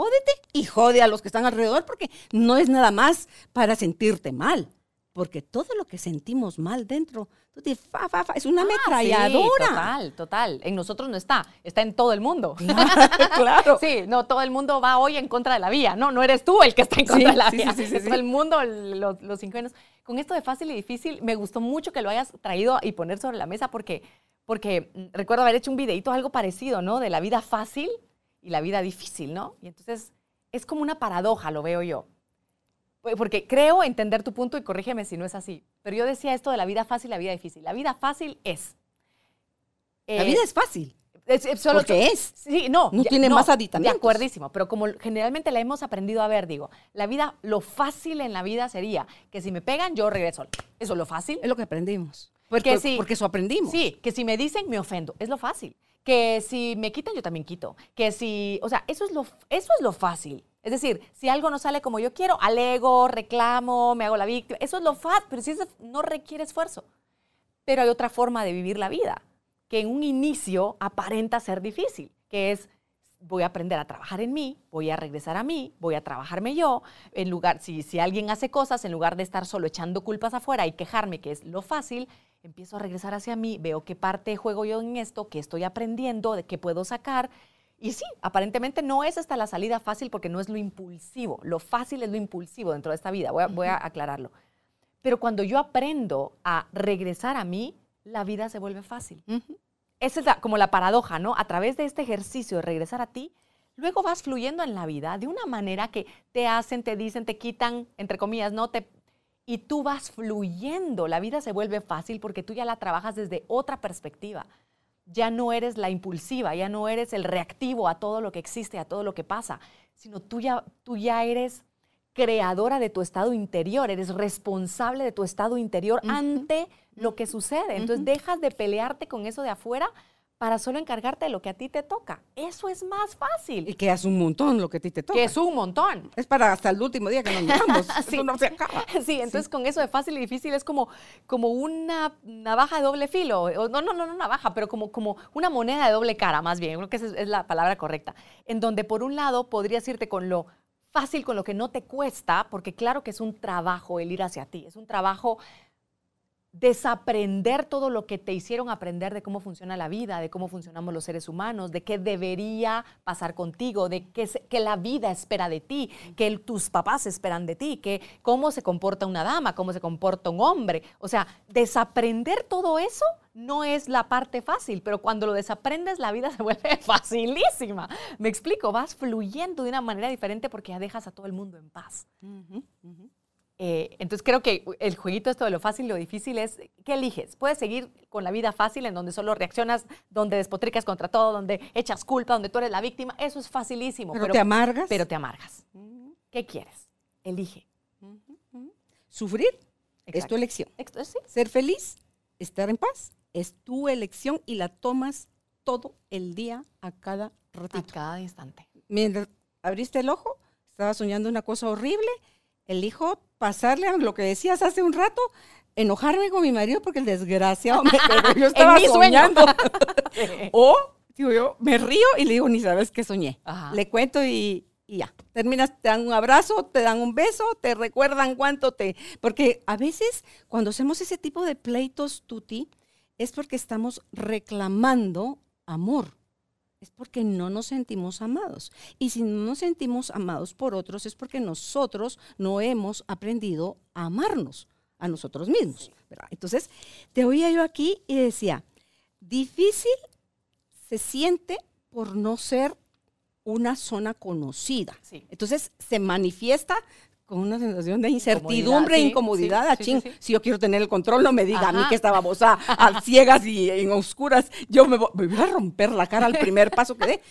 Jódete y jode a los que están alrededor porque no es nada más para sentirte mal. porque todo lo que sentimos mal dentro, tú dices, fa, fa, fa, es una
Ah, sí,
ametralladora.
total, total. En nosotros no está, está en todo el mundo.
claro.
Sí, no, todo el mundo va hoy en contra de la vía. No, no eres tú el que está en contra
Sí,
de la
sí,
vía.
sí, sí, sí,
Es todo el mundo, los, los ingenuos. Con esto de fácil y difícil, me gustó mucho que lo hayas traído y poner sobre la mesa porque, porque mm, recuerdo haber hecho un videito algo parecido, ¿no? De la vida fácil y la vida difícil, ¿no? Y entonces es como una paradoja, lo veo yo. Pues, Porque creo entender tu punto y corrígeme si no es así. Pero yo decía esto de la vida fácil y la vida difícil. La vida fácil es...
La
eh,
vida es fácil.
es- es solo-
Porque es.
Sí, no.
No
ya-
tiene más aditamentos.
De acuerdísimo, pero como generalmente la hemos aprendido a ver, digo, la vida, lo fácil en la vida sería que si me pegan, yo regreso. Eso es lo fácil.
Es lo que aprendimos.
Porque
Porque,
sí.
porque eso aprendimos.
Sí, que si me dicen, me ofendo. Es lo fácil. Que si me quitan, yo también quito. Que si, o sea, eso es lo, eso es lo fácil. Es decir, si algo no sale como yo quiero, alego, reclamo, me hago la víctima. Eso es lo fácil, pero si eso no requiere esfuerzo. Pero hay otra forma de vivir la vida, que en un inicio aparenta ser difícil, que es voy a aprender a trabajar en mí, voy a regresar a mí, voy a trabajarme yo, en lugar, si, si alguien hace cosas, en lugar de estar solo echando culpas afuera y quejarme, que es lo fácil, empiezo a regresar hacia mí, veo qué parte juego yo en esto, qué estoy aprendiendo, de qué puedo sacar. Y sí, aparentemente no es hasta la salida fácil porque no es lo impulsivo. Lo fácil es lo impulsivo dentro de esta vida. Voy a, voy a aclararlo. Pero cuando yo aprendo a regresar a mí, la vida se vuelve fácil.
Ujú.
Esa es la- como la paradoja, ¿no? A través de este ejercicio de regresar a ti, luego vas fluyendo en la vida de una manera que te hacen, te dicen, te quitan, entre comillas, ¿no? Te, y tú vas fluyendo. La vida se vuelve fácil porque tú ya la trabajas desde otra perspectiva. Ya no eres la impulsiva, ya no eres el reactivo a todo lo que existe, a todo lo que pasa, sino tú ya, tú ya eres creadora de tu estado interior, eres responsable de tu estado interior ante lo que sucede. Entonces dejas de pelearte con eso de afuera para solo encargarte de lo que a ti te toca. Eso es más
Y
fácil,
que es un montón lo que a ti te toca.
que es un montón.
Es para hasta el último día que nos miramos.
Sí.
Eso no se acaba.
Sí, entonces con eso de fácil y difícil es como, como una navaja de doble filo. o no, no, no, no navaja, pero como, como una moneda de doble cara, más bien. Creo que esa es, es la palabra correcta. En donde por un lado podrías irte con lo fácil, con lo que no te cuesta, porque claro que es un trabajo el ir hacia ti. Es un trabajo desaprender todo lo que te hicieron aprender de cómo funciona la vida, de cómo funcionamos los seres humanos, de qué debería pasar contigo, de qué, qué la vida espera de ti, que tus papás esperan de ti, que cómo se comporta una dama, cómo se comporta un hombre. O sea, desaprender todo eso no es la parte fácil, pero cuando lo desaprendes la vida se vuelve facilísima. Me explico, vas fluyendo de una manera diferente porque ya dejas a todo el mundo en paz. Eh, entonces creo que el jueguito esto de lo fácil y lo difícil es, ¿qué eliges? Puedes seguir con la vida fácil en donde solo reaccionas, donde despotricas contra todo, donde echas culpa, donde tú eres la víctima. Eso es facilísimo.
Pero, te amargas.
Pero te amargas. ¿Qué quieres? Elige.
Sufrir es tu elección.
Ex- sí.
Ser feliz, estar en paz, es tu elección y la tomas todo el día a cada
A
ratito.
cada instante.
Mientras abriste el ojo, estaba soñando una cosa horrible, elijo pasarle a lo que decías hace un rato, enojarme con mi marido porque el desgraciado me. Yo estaba soñando. o, digo yo, me río y le digo, ni sabes qué soñé.
Ajá.
Le cuento y, y ya. Terminas, te dan un abrazo, te dan un beso, te recuerdan cuánto te... Porque a veces cuando hacemos ese tipo de pleitos, Tuti, es porque estamos reclamando amor. Es porque no nos sentimos amados. Y si no nos sentimos amados por otros, es porque nosotros no hemos aprendido a amarnos a nosotros mismos. ¿verdad? Entonces, te oía yo aquí y decía, difícil se siente por no ser una zona conocida.
Sí.
Entonces se manifiesta con una sensación de incertidumbre,
sí,
incomodidad.
sí, sí.
Si yo quiero tener el control, no me diga a mí que estábamos a, a ciegas y en oscuras. Yo me, vo- me voy a romper la cara al primer paso que dé.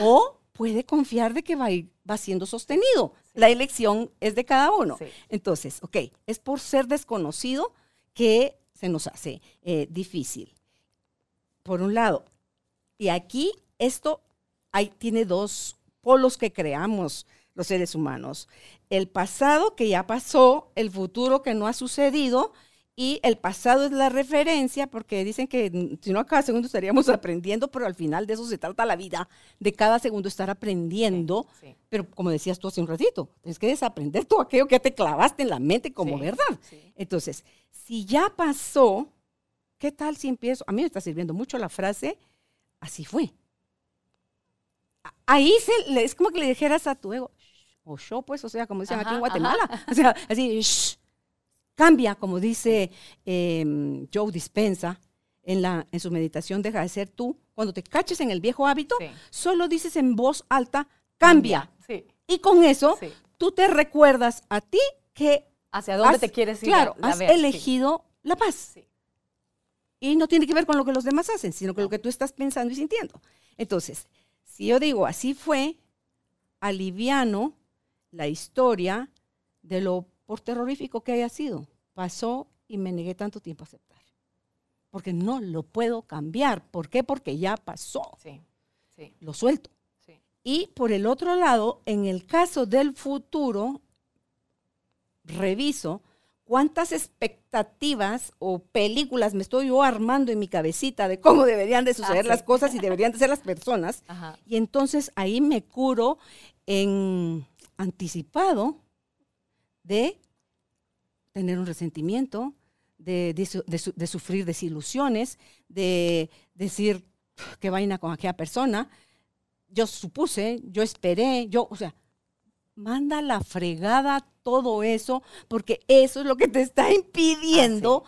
O puede confiar de que va, va siendo sostenido. La elección es de cada uno. Entonces, ok, es por ser desconocido que se nos hace eh, difícil. Por un lado, y aquí esto hay, tiene dos polos que creamos los seres humanos. El pasado que ya pasó, el futuro que no ha sucedido Y el pasado es la referencia, porque dicen que mm, si no a cada segundo estaríamos aprendiendo, pero al final de eso se trata la vida, de cada segundo estar aprendiendo.
Sí.
Pero como decías tú hace un ratito, tienes que desaprender todo aquello que te clavaste en la mente como
Sí,
verdad. Entonces, si ya pasó, ¿qué tal si empiezo? A mí me está sirviendo mucho la frase, así fue. Ahí se, es como que le dijeras a tu ego, o yo, pues, o sea, como dicen aquí en
Ajá,
Guatemala. O sea, así, "Shh". cambia, como dice eh, Joe Dispensa en, la, en su meditación, deja de ser tú. Cuando te caches en el viejo hábito,
Sí.
solo dices en voz alta, cambia.
Sí.
Y con eso,
Sí.
tú te recuerdas a ti que
¿Hacia dónde
has-
te quieres ir?
Claro, has
ver?
Elegido la paz. Y no tiene que ver con lo que los demás hacen, sino con lo que tú estás pensando y sintiendo. Entonces, si yo digo así fue, aliviano la historia de lo por terrorífico que haya sido. Pasó y me negué tanto tiempo a aceptar. Porque no lo puedo cambiar. ¿Por qué? Porque ya pasó.
Sí. Sí.
Lo suelto.
Sí.
Y por el otro lado, en el caso del futuro, reviso cuántas expectativas o películas me estoy yo armando en mi cabecita de cómo deberían de suceder
Ah, sí.
las cosas y deberían de ser las personas.
Ajá.
Y entonces ahí me curo en anticipado de tener un resentimiento, de, de su- de su- de sufrir desilusiones, de decir qué vaina con aquella persona. Yo supuse, yo esperé, yo, o sea, manda la fregada todo eso, porque eso es lo que te está impidiendo.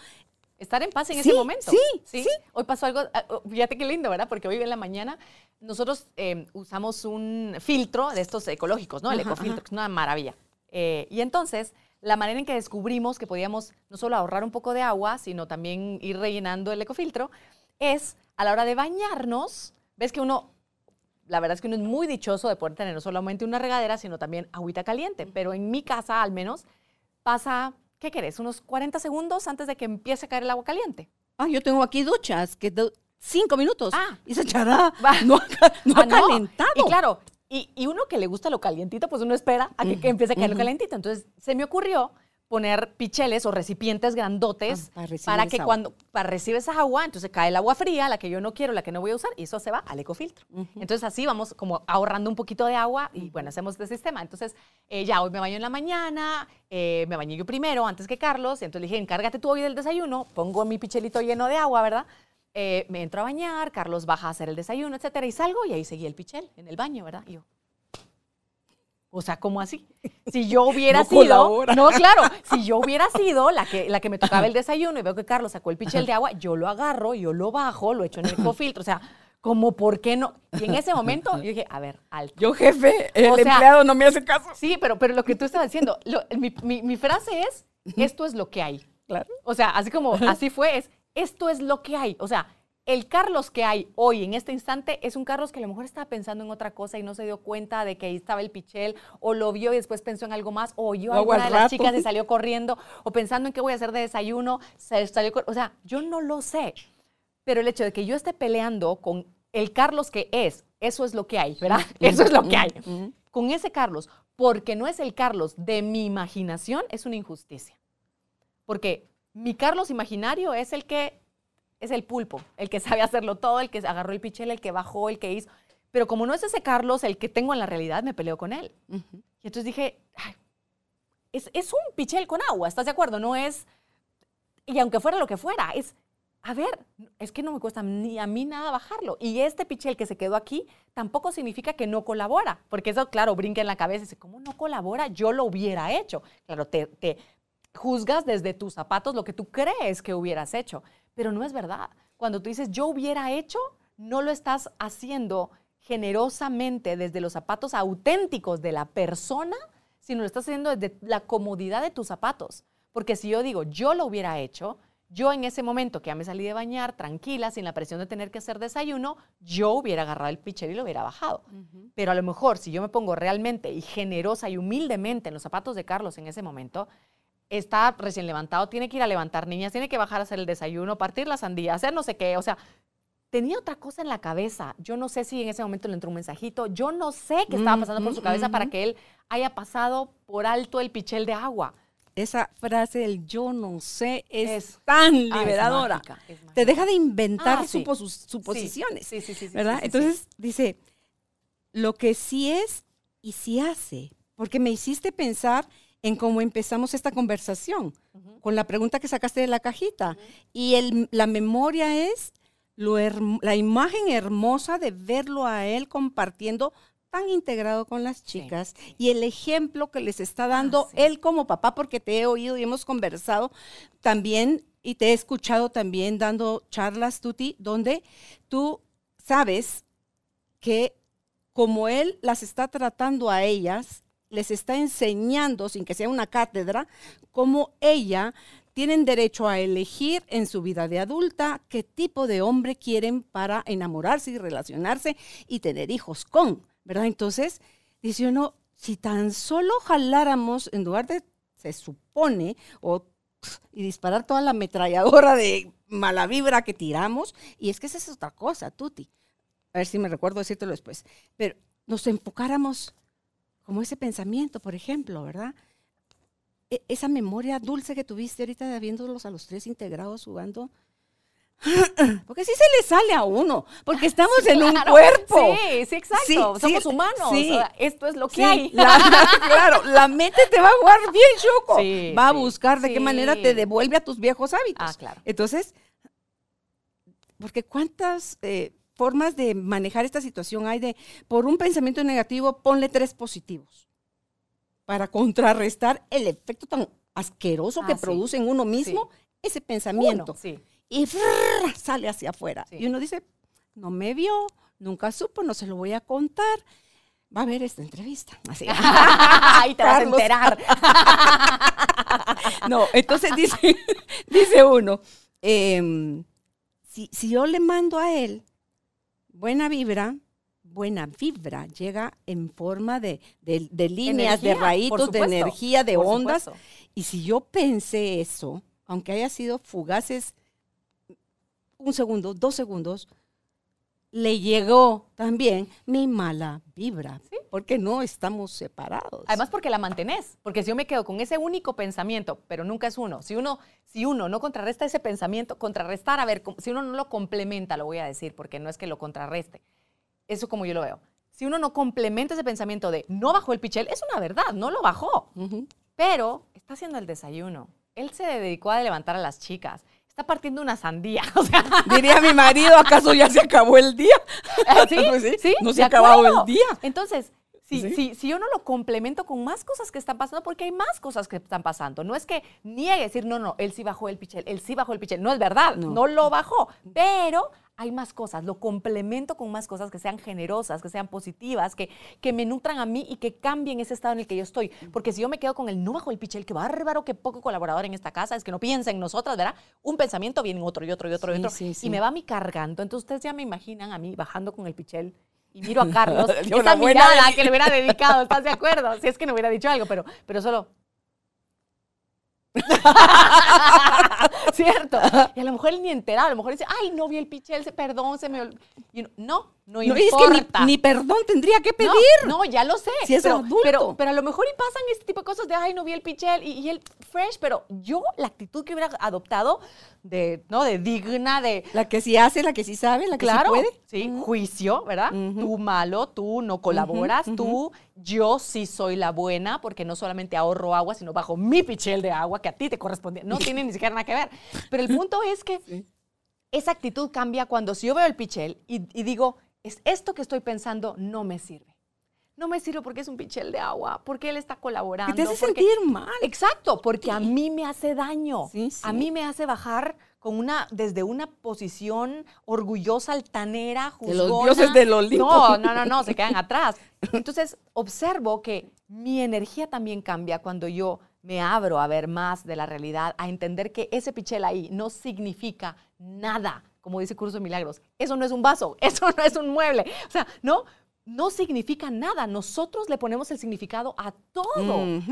Estar en paz en
Sí,
ese momento.
sí, sí.
Hoy pasó algo, ah, oh, fíjate qué lindo, ¿verdad? Porque hoy en la mañana nosotros eh, usamos un filtro de estos ecológicos, ¿no? El
Ajá,
ecofiltro,
ajá.
que es una maravilla. Eh, y entonces, la manera en que descubrimos que podíamos no solo ahorrar un poco de agua, sino también ir rellenando el ecofiltro, es a la hora de bañarnos, ves que uno, la verdad es que uno es muy dichoso de poder tener no solamente una regadera, sino también agüita caliente. Pero en mi casa, al menos, pasa, ¿qué querés? Unos 40 segundos antes de que empiece a caer el agua caliente.
Ah, yo tengo aquí duchas que cinco minutos
Ah.
y esa chará
Va.
no, ha no ha
Ah, no.
calentado.
Y claro, y, y uno que le gusta lo calientito, pues uno espera a que, que empiece a caer lo
ujú.
calentito. Entonces, se me ocurrió poner picheles o recipientes grandotes
Ah, para
para que
agua.
cuando para recibir esa agua, entonces cae el agua fría, la que yo no quiero, la que no voy a usar, y eso se va al ecofiltro. Entonces así vamos como ahorrando un poquito de agua y bueno, hacemos este sistema. Entonces eh, ya hoy me baño en la mañana, eh, me bañé yo primero antes que Carlos, y entonces le dije, encárgate tú hoy del desayuno, pongo mi pichelito lleno de agua, ¿verdad? Eh, me entro a bañar, Carlos baja a hacer el desayuno, etcétera, y salgo y ahí seguí el pichel en el baño, ¿verdad? Y yo, o sea, ¿cómo así? Si yo hubiera
No
sido.
colabora.
No, claro. Si yo hubiera sido la que, la que me tocaba el desayuno y veo que Carlos sacó el pichel de agua, yo lo agarro, yo lo bajo, lo echo en el ecofiltro. O sea, como, ¿por qué no? Y en ese momento yo dije, a ver, alto.
Yo, jefe, el
O sea-
empleado no me hace caso.
Sí, pero, pero lo que tú estabas diciendo, lo- mi, mi- mi frase es, esto es lo que hay.
Claro.
O sea, así como, así fue, es, esto es lo que hay. O sea, el Carlos que hay hoy, en este instante, es un Carlos que a lo mejor estaba pensando en otra cosa y no se dio cuenta de que ahí estaba el pichel, o lo vio y después pensó en algo más, o oyó a alguna
al
de las
rato.
chicas y salió corriendo, o pensando en qué voy a hacer de desayuno, se salió O sea, yo no lo sé. Pero el hecho de que yo esté peleando con el Carlos que es, eso es lo que hay, ¿verdad? Eso es lo que hay. Con ese Carlos, porque no es el Carlos de mi imaginación, es una injusticia. Porque mi Carlos imaginario es el que es el pulpo, el que sabe hacerlo todo, el que agarró el pichel, el que bajó, el que hizo. Pero como no es ese Carlos el que tengo en la realidad, me peleo con él.
Ujú.
Y entonces dije, "Ay, es, es un pichel con agua, ¿estás de acuerdo? No es, y aunque fuera lo que fuera, es, a ver, es que no me cuesta ni a mí nada bajarlo. Y este pichel que se quedó aquí tampoco significa que no colabora, porque eso, claro, brinca en la cabeza y dice, ¿cómo no colabora? Yo lo hubiera hecho. Claro, te, te juzgas desde tus zapatos lo que tú crees que hubieras hecho, pero no es verdad. Cuando tú dices, yo hubiera hecho, no lo estás haciendo generosamente desde los zapatos auténticos de la persona, sino lo estás haciendo desde la comodidad de tus zapatos. Porque si yo digo, yo lo hubiera hecho, yo en ese momento que ya me salí de bañar, tranquila, sin la presión de tener que hacer desayuno, yo hubiera agarrado el pichel y lo hubiera bajado. Pero a lo mejor si yo me pongo realmente y generosa y humildemente en los zapatos de Carlos en ese momento, está recién levantado, tiene que ir a levantar niñas, tiene que bajar a hacer el desayuno, partir la sandía, hacer no sé qué, o sea, tenía otra cosa en la cabeza. Yo no sé si en ese momento le entró un mensajito, yo no sé qué estaba pasando por su cabeza para que él haya pasado por alto el pichel de agua.
esa frase del yo no sé es,
Es-
tan
Ah, es
liberadora.
mágica, es mágica.
Te deja de inventar
Ah, sí.
suposiciones.
Sí, sí, sí, sí,
¿verdad?
sí.
Entonces dice, lo que sí es y sí hace, porque me hiciste pensar en cómo empezamos esta conversación, con la pregunta que sacaste de la cajita. Y el- la memoria es lo la imagen hermosa de verlo a él compartiendo tan integrado con las chicas y el ejemplo que les está dando
Ah, sí.
él como papá, porque te he oído y hemos conversado también y te he escuchado también dando charlas, Tuti, donde tú sabes que como él las está tratando a ellas, les está enseñando, sin que sea una cátedra, cómo ella tienen derecho a elegir en su vida de adulta qué tipo de hombre quieren para enamorarse y relacionarse y tener hijos con, ¿verdad? Entonces, dice uno, si tan solo jaláramos, en lugar de, se supone, o y disparar toda la ametralladora de mala vibra que tiramos, y es que esa es otra cosa, Tuti. A ver si me recuerdo decírtelo después. Pero nos enfocáramos como ese pensamiento, por ejemplo, ¿verdad? E- esa memoria dulce que tuviste ahorita de viéndolos a los tres integrados jugando. Porque sí se le sale a uno, porque estamos en un cuerpo.
Sí, sí, exacto.
Sí,
Somos
sí,
humanos.
sí.
o sea, esto es lo que hay.
la- claro, la mente te va a jugar bien choco.
Sí,
va a buscar de qué manera te devuelve a tus viejos hábitos.
Ah, claro.
Entonces, porque cuántas eh, formas de manejar esta situación hay de, por un pensamiento negativo, ponle tres positivos para contrarrestar el efecto tan asqueroso
Ah,
que
sí.
produce en uno mismo ese pensamiento.
Uno, sí.
Y frrr, sale hacia afuera. Y uno dice, no me vio, nunca supo, no se lo voy a contar. Va a ver esta entrevista. Así.
Ahí te vas a enterar.
No, entonces dice, dice uno, em, si, si yo le mando a él buena vibra, buena vibra llega en forma de, de- de líneas, de
Energía,
rayitos, de energía, de ondas.
supuesto.
Y si yo pensé eso, aunque haya sido fugaces un segundo, dos segundos, le llegó también mi mala vibra,
Sí.
porque no estamos separados.
Además porque la mantenés, porque si yo me quedo con ese único pensamiento, pero nunca es uno, si uno, si uno no contrarresta ese pensamiento, contrarrestar, a ver, si uno no lo complementa, lo voy a decir, porque no es que lo contrarreste, eso como yo lo veo. Si uno no complementa ese pensamiento de no bajó el pichel, es una verdad, no lo bajó, pero está haciendo el desayuno. Él se dedicó a levantar a las chicas, está partiendo una sandía, o sea,
Diría mi marido, ¿acaso ya se acabó el día?
¿Sí?
Pues sí,
¿Sí?
no se ha acabado el día.
Entonces, si,
Sí.
si, si yo no lo complemento con más cosas que están pasando, porque hay más cosas que están pasando. No es que niegue decir, no, no, él sí bajó el pichel, él sí bajó el pichel. No es verdad,
No.
no, lo bajó. Pero hay más cosas, lo complemento con más cosas que sean generosas, que sean positivas, que, que me nutran a mí y que cambien ese estado en el que yo estoy. Porque si yo me quedo con el no bajo el pichel, qué bárbaro, qué poco colaborador en esta casa, es que no piensa en nosotras, ¿verdad? Un pensamiento viene otro y otro y otro y
Sí,
otro.
sí, sí.
Y me va a mí cargando. Entonces ustedes ya me imaginan a mí bajando con el pichel y miro a Carlos, esa mirada que le hubiera dedicado, ¿estás de acuerdo? Si es que no hubiera dicho algo, pero, pero solo... ¿Cierto? Y a lo mejor él ni enterado, a lo mejor dice, ay, no vi el pichel, perdón, se me... ol-". Y uno, no, no,
No, y es
importa.
que ni, ni perdón tendría que pedir.
No, no, ya lo sé.
Si es
pero,
adulto.
Pero, pero a lo mejor y pasan este tipo de cosas de, ay, no vi el pichel y, y el fresh, pero yo la actitud que hubiera adoptado de, ¿no? De digna, de,
La que sí hace, la que sí sabe, la que
claro,
sí puede.
sí, juicio, ¿verdad? Tú malo, tú no colaboras, tú, yo sí soy la buena, porque no solamente ahorro agua, sino bajo mi pichel de agua que a ti te correspondía. No tiene ni siquiera nada que ver. Pero el punto es que
Sí.
esa actitud cambia cuando si yo veo el pichel y, y digo, es esto que estoy pensando no me sirve. No me sirve porque es un pichel de agua, porque él está colaborando.
Que te hace
porque-
sentir mal.
Exacto, porque a mí me hace daño.
Sí, sí.
A mí me hace bajar con una, desde una posición orgullosa, altanera,
De los
juzgona.
dioses del Olimpo.
No, no, no, no, se quedan atrás. Entonces, observo que mi energía también cambia cuando yo me abro a ver más de la realidad, a entender que ese pichel ahí no significa nada, como dice Curso de Milagros. Eso no es un vaso, eso no es un mueble. O sea, no, no significa nada. Nosotros le ponemos el significado a todo.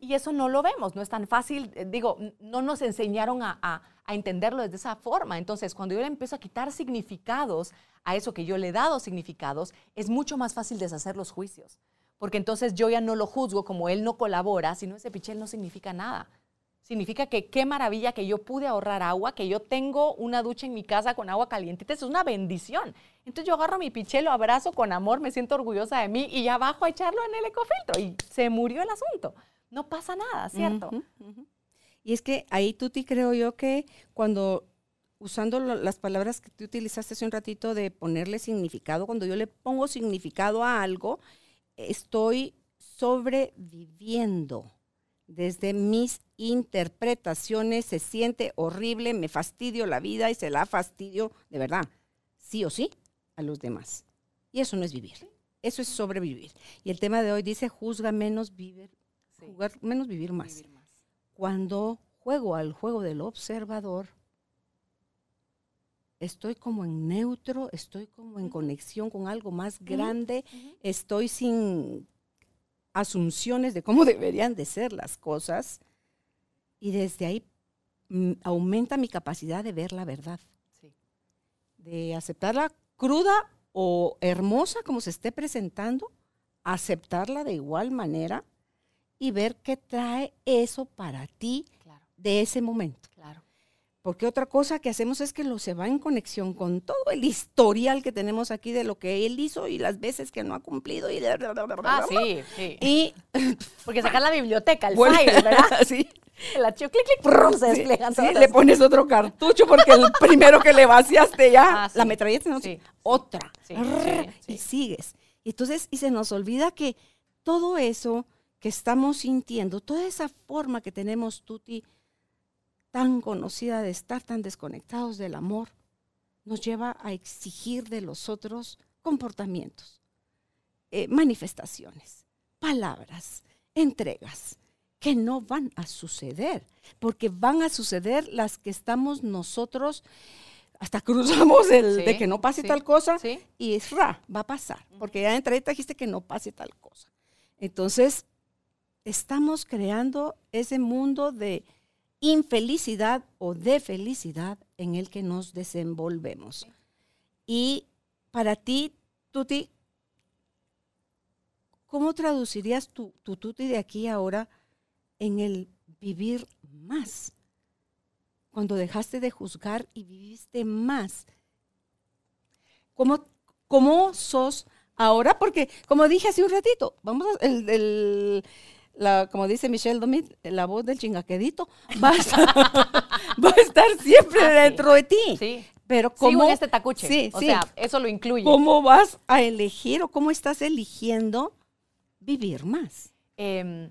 Y eso no lo vemos, no es tan fácil, eh, digo, no nos enseñaron a, a- a entenderlo desde esa forma. Entonces, cuando yo le empiezo a quitar significados a eso que yo le he dado significados, es mucho más fácil deshacer los juicios. porque entonces yo ya no lo juzgo como él no colabora, sino ese pichel no significa nada. Significa que qué maravilla que yo pude ahorrar agua, que yo tengo una ducha en mi casa con agua calientita, es una bendición. Entonces yo agarro mi pichel, lo abrazo con amor, me siento orgullosa de mí y ya bajo a echarlo en el ecofiltro y se murió el asunto. No pasa nada, ¿cierto?
Y es que ahí tú te creo yo que cuando usando las palabras que tú utilizaste hace un ratito de ponerle significado, cuando yo le pongo significado a algo, estoy sobreviviendo desde mis interpretaciones, se siente horrible, me fastidio la vida y se la fastidio de verdad, sí o sí, a los demás. Y eso no es vivir, eso es sobrevivir. Y el tema de hoy dice, juzga menos, vivir,
Sí,
jugar menos, vivir más
vivir más.
cuando juego al juego del observador, estoy como en neutro, estoy como en conexión con algo más grande, estoy sin asunciones de cómo deberían de ser las cosas y desde ahí mm, aumenta mi capacidad de ver la verdad,
Sí.
de aceptarla cruda o hermosa como se esté presentando, aceptarla de igual manera y ver qué trae eso para ti
Claro,
de ese momento. Porque otra cosa que hacemos es que lo se va en conexión con todo el historial que tenemos aquí de lo que él hizo y las veces que no ha cumplido. Y,
Ah, sí, sí.
y
Porque sacar la biblioteca, el
Bueno,
file, ¿verdad?
sí,
El archivo, clic, clic, se despliegan
sí,
todas
le pones otro cartucho porque el primero que le vaciaste ya,
Ah, sí.
la metralleta, no
Sí,
otra.
sí,
Rrr,
sí,
Y sigues. Y entonces, y se nos olvida que todo eso que estamos sintiendo, toda esa forma que tenemos, Tuti, tan conocida de estar tan desconectados del amor, nos lleva a exigir de los otros comportamientos, eh, manifestaciones, palabras, entregas, que no van a suceder, porque van a suceder las que estamos nosotros, hasta cruzamos el
Sí,
de que no pase
sí,
tal cosa,
Sí,
y es ra, va a pasar, porque ya entre ahí dijiste que no pase tal cosa. Entonces, estamos creando ese mundo de infelicidad o de felicidad en el que nos desenvolvemos. Y para ti, Tuti, ¿cómo traducirías tu, tu Tuti de aquí ahora en el vivir más? Cuando dejaste de juzgar y viviste más. ¿Cómo, cómo sos ahora? Porque, como dije hace un ratito, vamos a, el, el- la, como dice Michelle Domit, la voz del chingaquedito va a estar, va a estar siempre
Ah, sí.
dentro de ti.
sí.
Pero
Sigo
¿cómo,
en este tacuche.
Sí,
o
sí.
sea, eso lo incluye.
¿cómo vas a elegir o cómo estás eligiendo vivir más?
Em,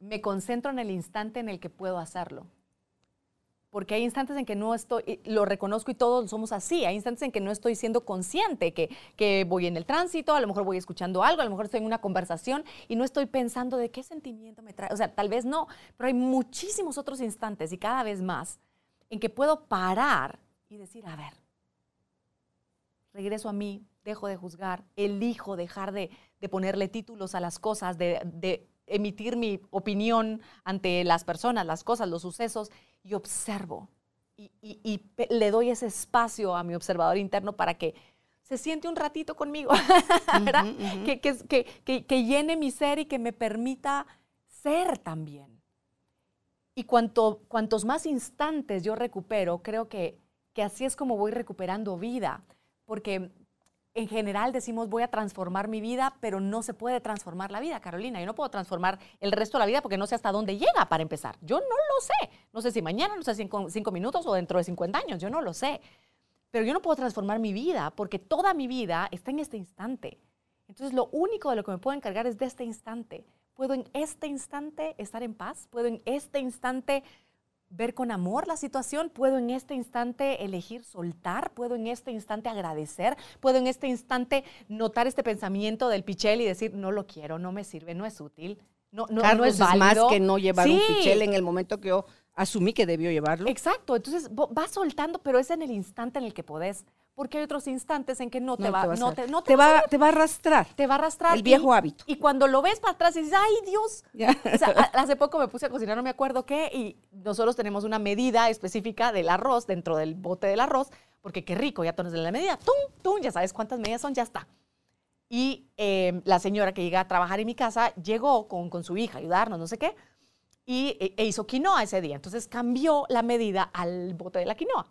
me concentro en el instante en el que puedo hacerlo. Porque hay instantes en que no estoy, lo reconozco y todos somos así, hay instantes en que no estoy siendo consciente, que, voy en el tránsito, a lo mejor voy escuchando algo, a lo mejor estoy en una conversación y no estoy pensando de qué sentimiento me trae. O sea, tal vez no, pero hay muchísimos otros instantes y cada vez más en que puedo parar y decir, a ver, regreso a mí, dejo de juzgar, elijo dejar de, ponerle títulos a las cosas, de emitir mi opinión ante las personas, las cosas, los sucesos, y observo. Y, y- y pe- le doy ese espacio a mi observador interno para que se siente un ratito conmigo, que- que- que- que llene mi ser y que me permita ser también. Y cuanto, cuantos más instantes yo recupero, creo que, que así es como voy recuperando vida, porque en general decimos voy a transformar mi vida, pero no se puede transformar la vida, Carolina. Yo no puedo transformar el resto de la vida porque no sé hasta dónde llega para empezar. Yo no lo sé. No sé si mañana, no sé si cinco minutos o dentro de 50 años, yo no lo sé. Pero yo no puedo transformar mi vida porque toda mi vida está en este instante. Entonces lo único de lo que me puedo encargar es de este instante. Puedo en este instante estar en paz, puedo en este instante ver con amor la situación, puedo en este instante elegir soltar, puedo en este instante agradecer, puedo en este instante notar este pensamiento del pichel y decir, no lo quiero, no me sirve, no es útil, no, no, es
es, más
válido.
que no llevar un pichel en el momento que yo asumí que debió llevarlo.
Exacto, entonces vas soltando, pero es en el instante en el que podés, porque hay otros instantes en que no te
No
va,
te vas
no
a-
te, no te
te
a
va,
ver,
te va a arrastrar.
te va a arrastrar.
el viejo
y-
hábito.
Y cuando lo ves para atrás y dices, ay Dios,
Ya.
o sea, a- hace poco me puse a cocinar, no me acuerdo qué, y nosotros tenemos una medida específica del arroz dentro del bote del arroz, porque qué rico, ya tienes la medida, tum, tum, ya sabes cuántas medidas son, ya está. Y eh, la señora que llega a trabajar en mi casa llegó con, con su hija a ayudarnos, no sé qué, y e, e hizo quinoa ese día. Entonces cambió la medida al bote de la quinoa.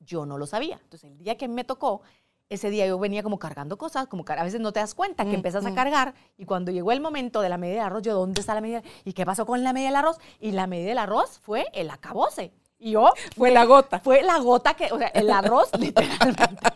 Yo no lo sabía. Entonces el día que me tocó, ese día yo venía como cargando cosas, como a veces no te das cuenta que
Mm,
empiezas a cargar y cuando llegó el momento de la medida del arroz, yo, ¿dónde está la medida? ¿Y qué pasó con la medida del arroz? Y la medida del arroz fue el acabose. Y yo...
Fue la gota.
Fue la gota que, o sea, el arroz literalmente.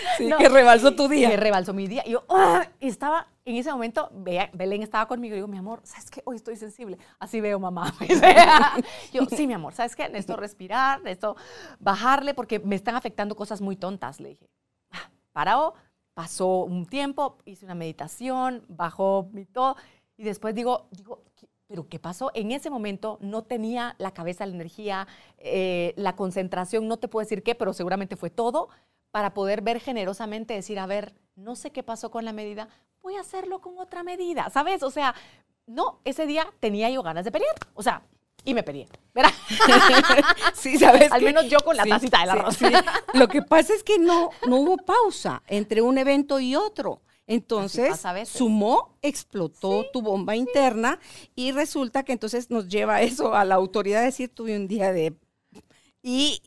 Sí,
No,
que rebalsó tu día.
Que rebalsó mi día. Y yo, ¡ah! y estaba, en ese momento, Belén estaba conmigo y digo, mi amor, ¿sabes qué? Hoy estoy sensible. Así veo mamá. yo, sí, mi amor, ¿sabes qué? Necesito respirar, necesito bajarle porque me están afectando cosas muy tontas, le dije. Ah, Paró, pasó un tiempo, hice una meditación, bajó mi todo y después digo, digo, ¿qué- ¿pero qué pasó? En ese momento no tenía la cabeza, la energía, eh, la concentración, no te puedo decir qué, pero seguramente fue todo para poder ver generosamente, decir, a ver, no sé qué pasó con la medida, voy a hacerlo con otra medida, ¿sabes? O sea, no, ese día tenía yo ganas de pelear, o sea, y me peleé, ¿verdad?
Sí, ¿sabes
Al menos yo con la
Sí,
tacita del arroz.
sí. Lo que pasa es que no, no hubo pausa entre un evento y otro. Entonces,
a
sumó, explotó tu bomba interna y resulta que entonces nos lleva eso a la autoridad de decir, tuve un día de... Y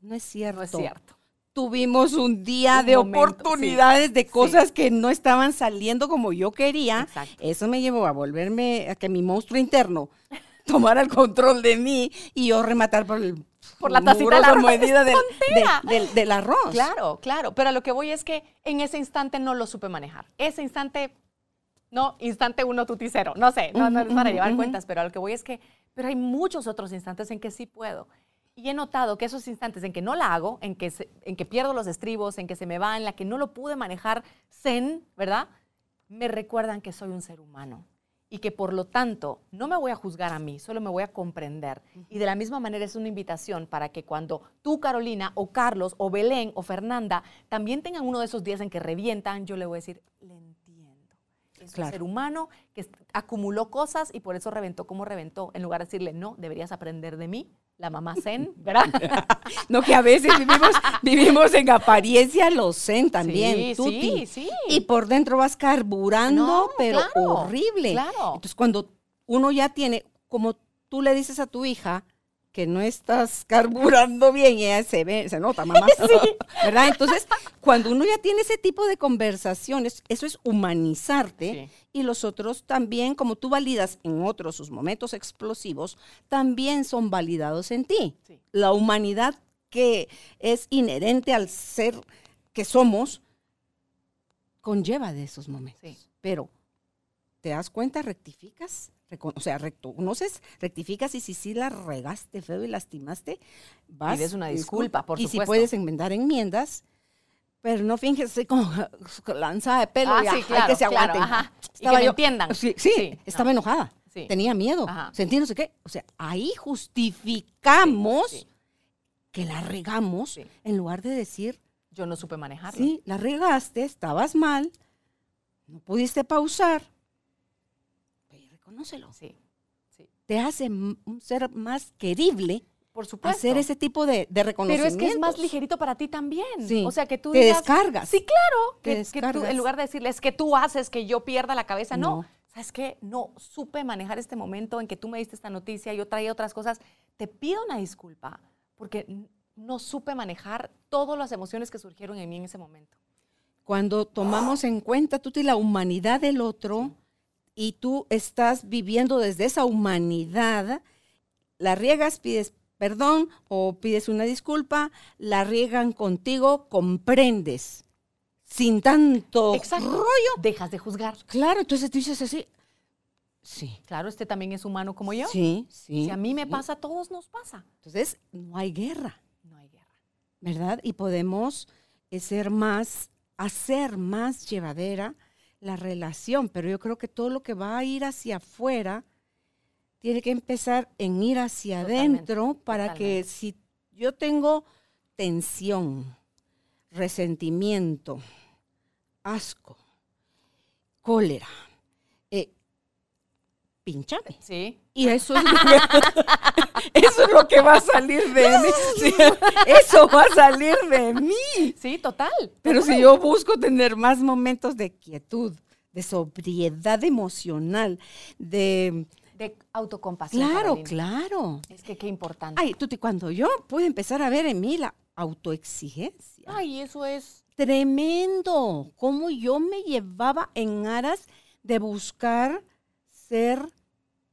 no es cierto.
No es cierto.
Tuvimos un día
Un
de
momento,
oportunidades de
sí.
cosas que no estaban saliendo como yo quería.
Exacto.
Eso me llevó a volverme, a que mi monstruo interno tomara el control de mí y yo rematar por el
Por la tacita del arroz.
medida del, de- del- del arroz.
Claro, claro. Pero a lo que voy es que en ese instante no lo supe manejar. Ese instante, no, instante uno, tuti cero. No sé, no, no es para
Ujú,
llevar
ujú.
cuentas, pero a lo que voy es que, pero hay muchos otros instantes en que sí puedo. Y he notado que esos instantes en que no la hago, en que, se- en que pierdo los estribos, en que se me va, en la que no lo pude manejar zen, ¿verdad? Me recuerdan que soy un ser humano y que por lo tanto no me voy a juzgar a mí, solo me voy a comprender. Y de la misma manera es una invitación para que cuando tú, Carolina, o Carlos, o Belén, o Fernanda, también tengan uno de esos días en que revientan, yo le voy a decir, le entiendo. Es
Claro.
un ser humano que acumuló cosas y por eso reventó como reventó. En lugar de decirle, no, deberías aprender de mí, la mamá zen, ¿verdad?
No, que a veces vivimos, vivimos en apariencia lo zen también,
Sí,
tuti.
sí, sí.
Y por dentro vas carburando,
No,
pero
claro,
horrible.
claro.
Entonces, cuando uno ya tiene, como tú le dices a tu hija que no estás carburando bien, y ella se ve, se nota, mamá. ¿Verdad? Entonces, cuando uno ya tiene ese tipo de conversaciones, eso es humanizarte
Sí.
y los otros también, como tú validas en otros sus momentos explosivos, también son validados en ti.
Sí.
La humanidad que es inherente al ser que somos conlleva de esos momentos. Pero, ¿te das cuenta? ¿Rectificas? O sea, reconoces, rectificas y si sí la regaste feo y lastimaste, vas.
Pides una
y
disculpa, por
Y si
supuesto.
puedes enmendar enmiendas, pero no finges como lanzada de pelo
Ah,
y
sí,
ay,
claro,
que se
claro,
aguanten.
ajá. Y que me entiendan.
Sí, sí,
Sí, no.
estaba enojada. Tenía miedo.
Ajá.
Sentí no sé qué. O sea, ahí justificamos que la regamos en lugar de decir,
Yo no supe manejarlo.
sí, la regaste, estabas mal, no pudiste pausar. Pero reconócelo.
Sí, sí.
Te hace un ser más querible
Por supuesto.
hacer ese tipo de, de
Pero
reconocimientos.
es que es más ligerito para ti también.
Sí.
O sea, que tú
Te
digas,
descargas.
Sí, claro.
Te
Que, que tú,
descargas.
en lugar de decirles que tú haces que yo pierda la cabeza, no.
No.
¿Sabes qué? No supe manejar este momento en que tú me diste esta noticia, yo traía otras cosas. Te pido una disculpa porque no supe manejar todas las emociones que surgieron en mí en ese momento.
Cuando tomamos en cuenta tú la humanidad del otro y tú estás viviendo desde esa humanidad, la riegas, pides perdón o pides una disculpa, la riegan contigo, comprendes, sin tanto
Exacto.
rollo.
Dejas de juzgar.
Claro, entonces tú dices así, sí,
Claro, este también es humano como yo.
sí, sí.
Si a mí me
sí.
pasa, a todos nos pasa.
Entonces, no hay guerra.
No hay guerra.
¿verdad? Y podemos eh, ser más, hacer más llevadera la relación, pero yo creo que todo lo que va a ir hacia afuera tiene que empezar en ir hacia
Totalmente,
adentro para que si yo tengo tensión, resentimiento, asco, cólera, eh, pinchame.
Sí.
Y eso es, lo que, eso es lo que va a salir de mí. Sí, eso va a salir de mí.
Sí, total.
Pero si yo busco tener más momentos de quietud, de sobriedad emocional, de...
De autocompasión.
Claro,
Carolina.
claro.
Es que qué importante.
Ay, Tuti, cuando yo pude empezar a ver en mí la autoexigencia,
Ay, eso es.
tremendo, cómo yo me llevaba en aras de buscar ser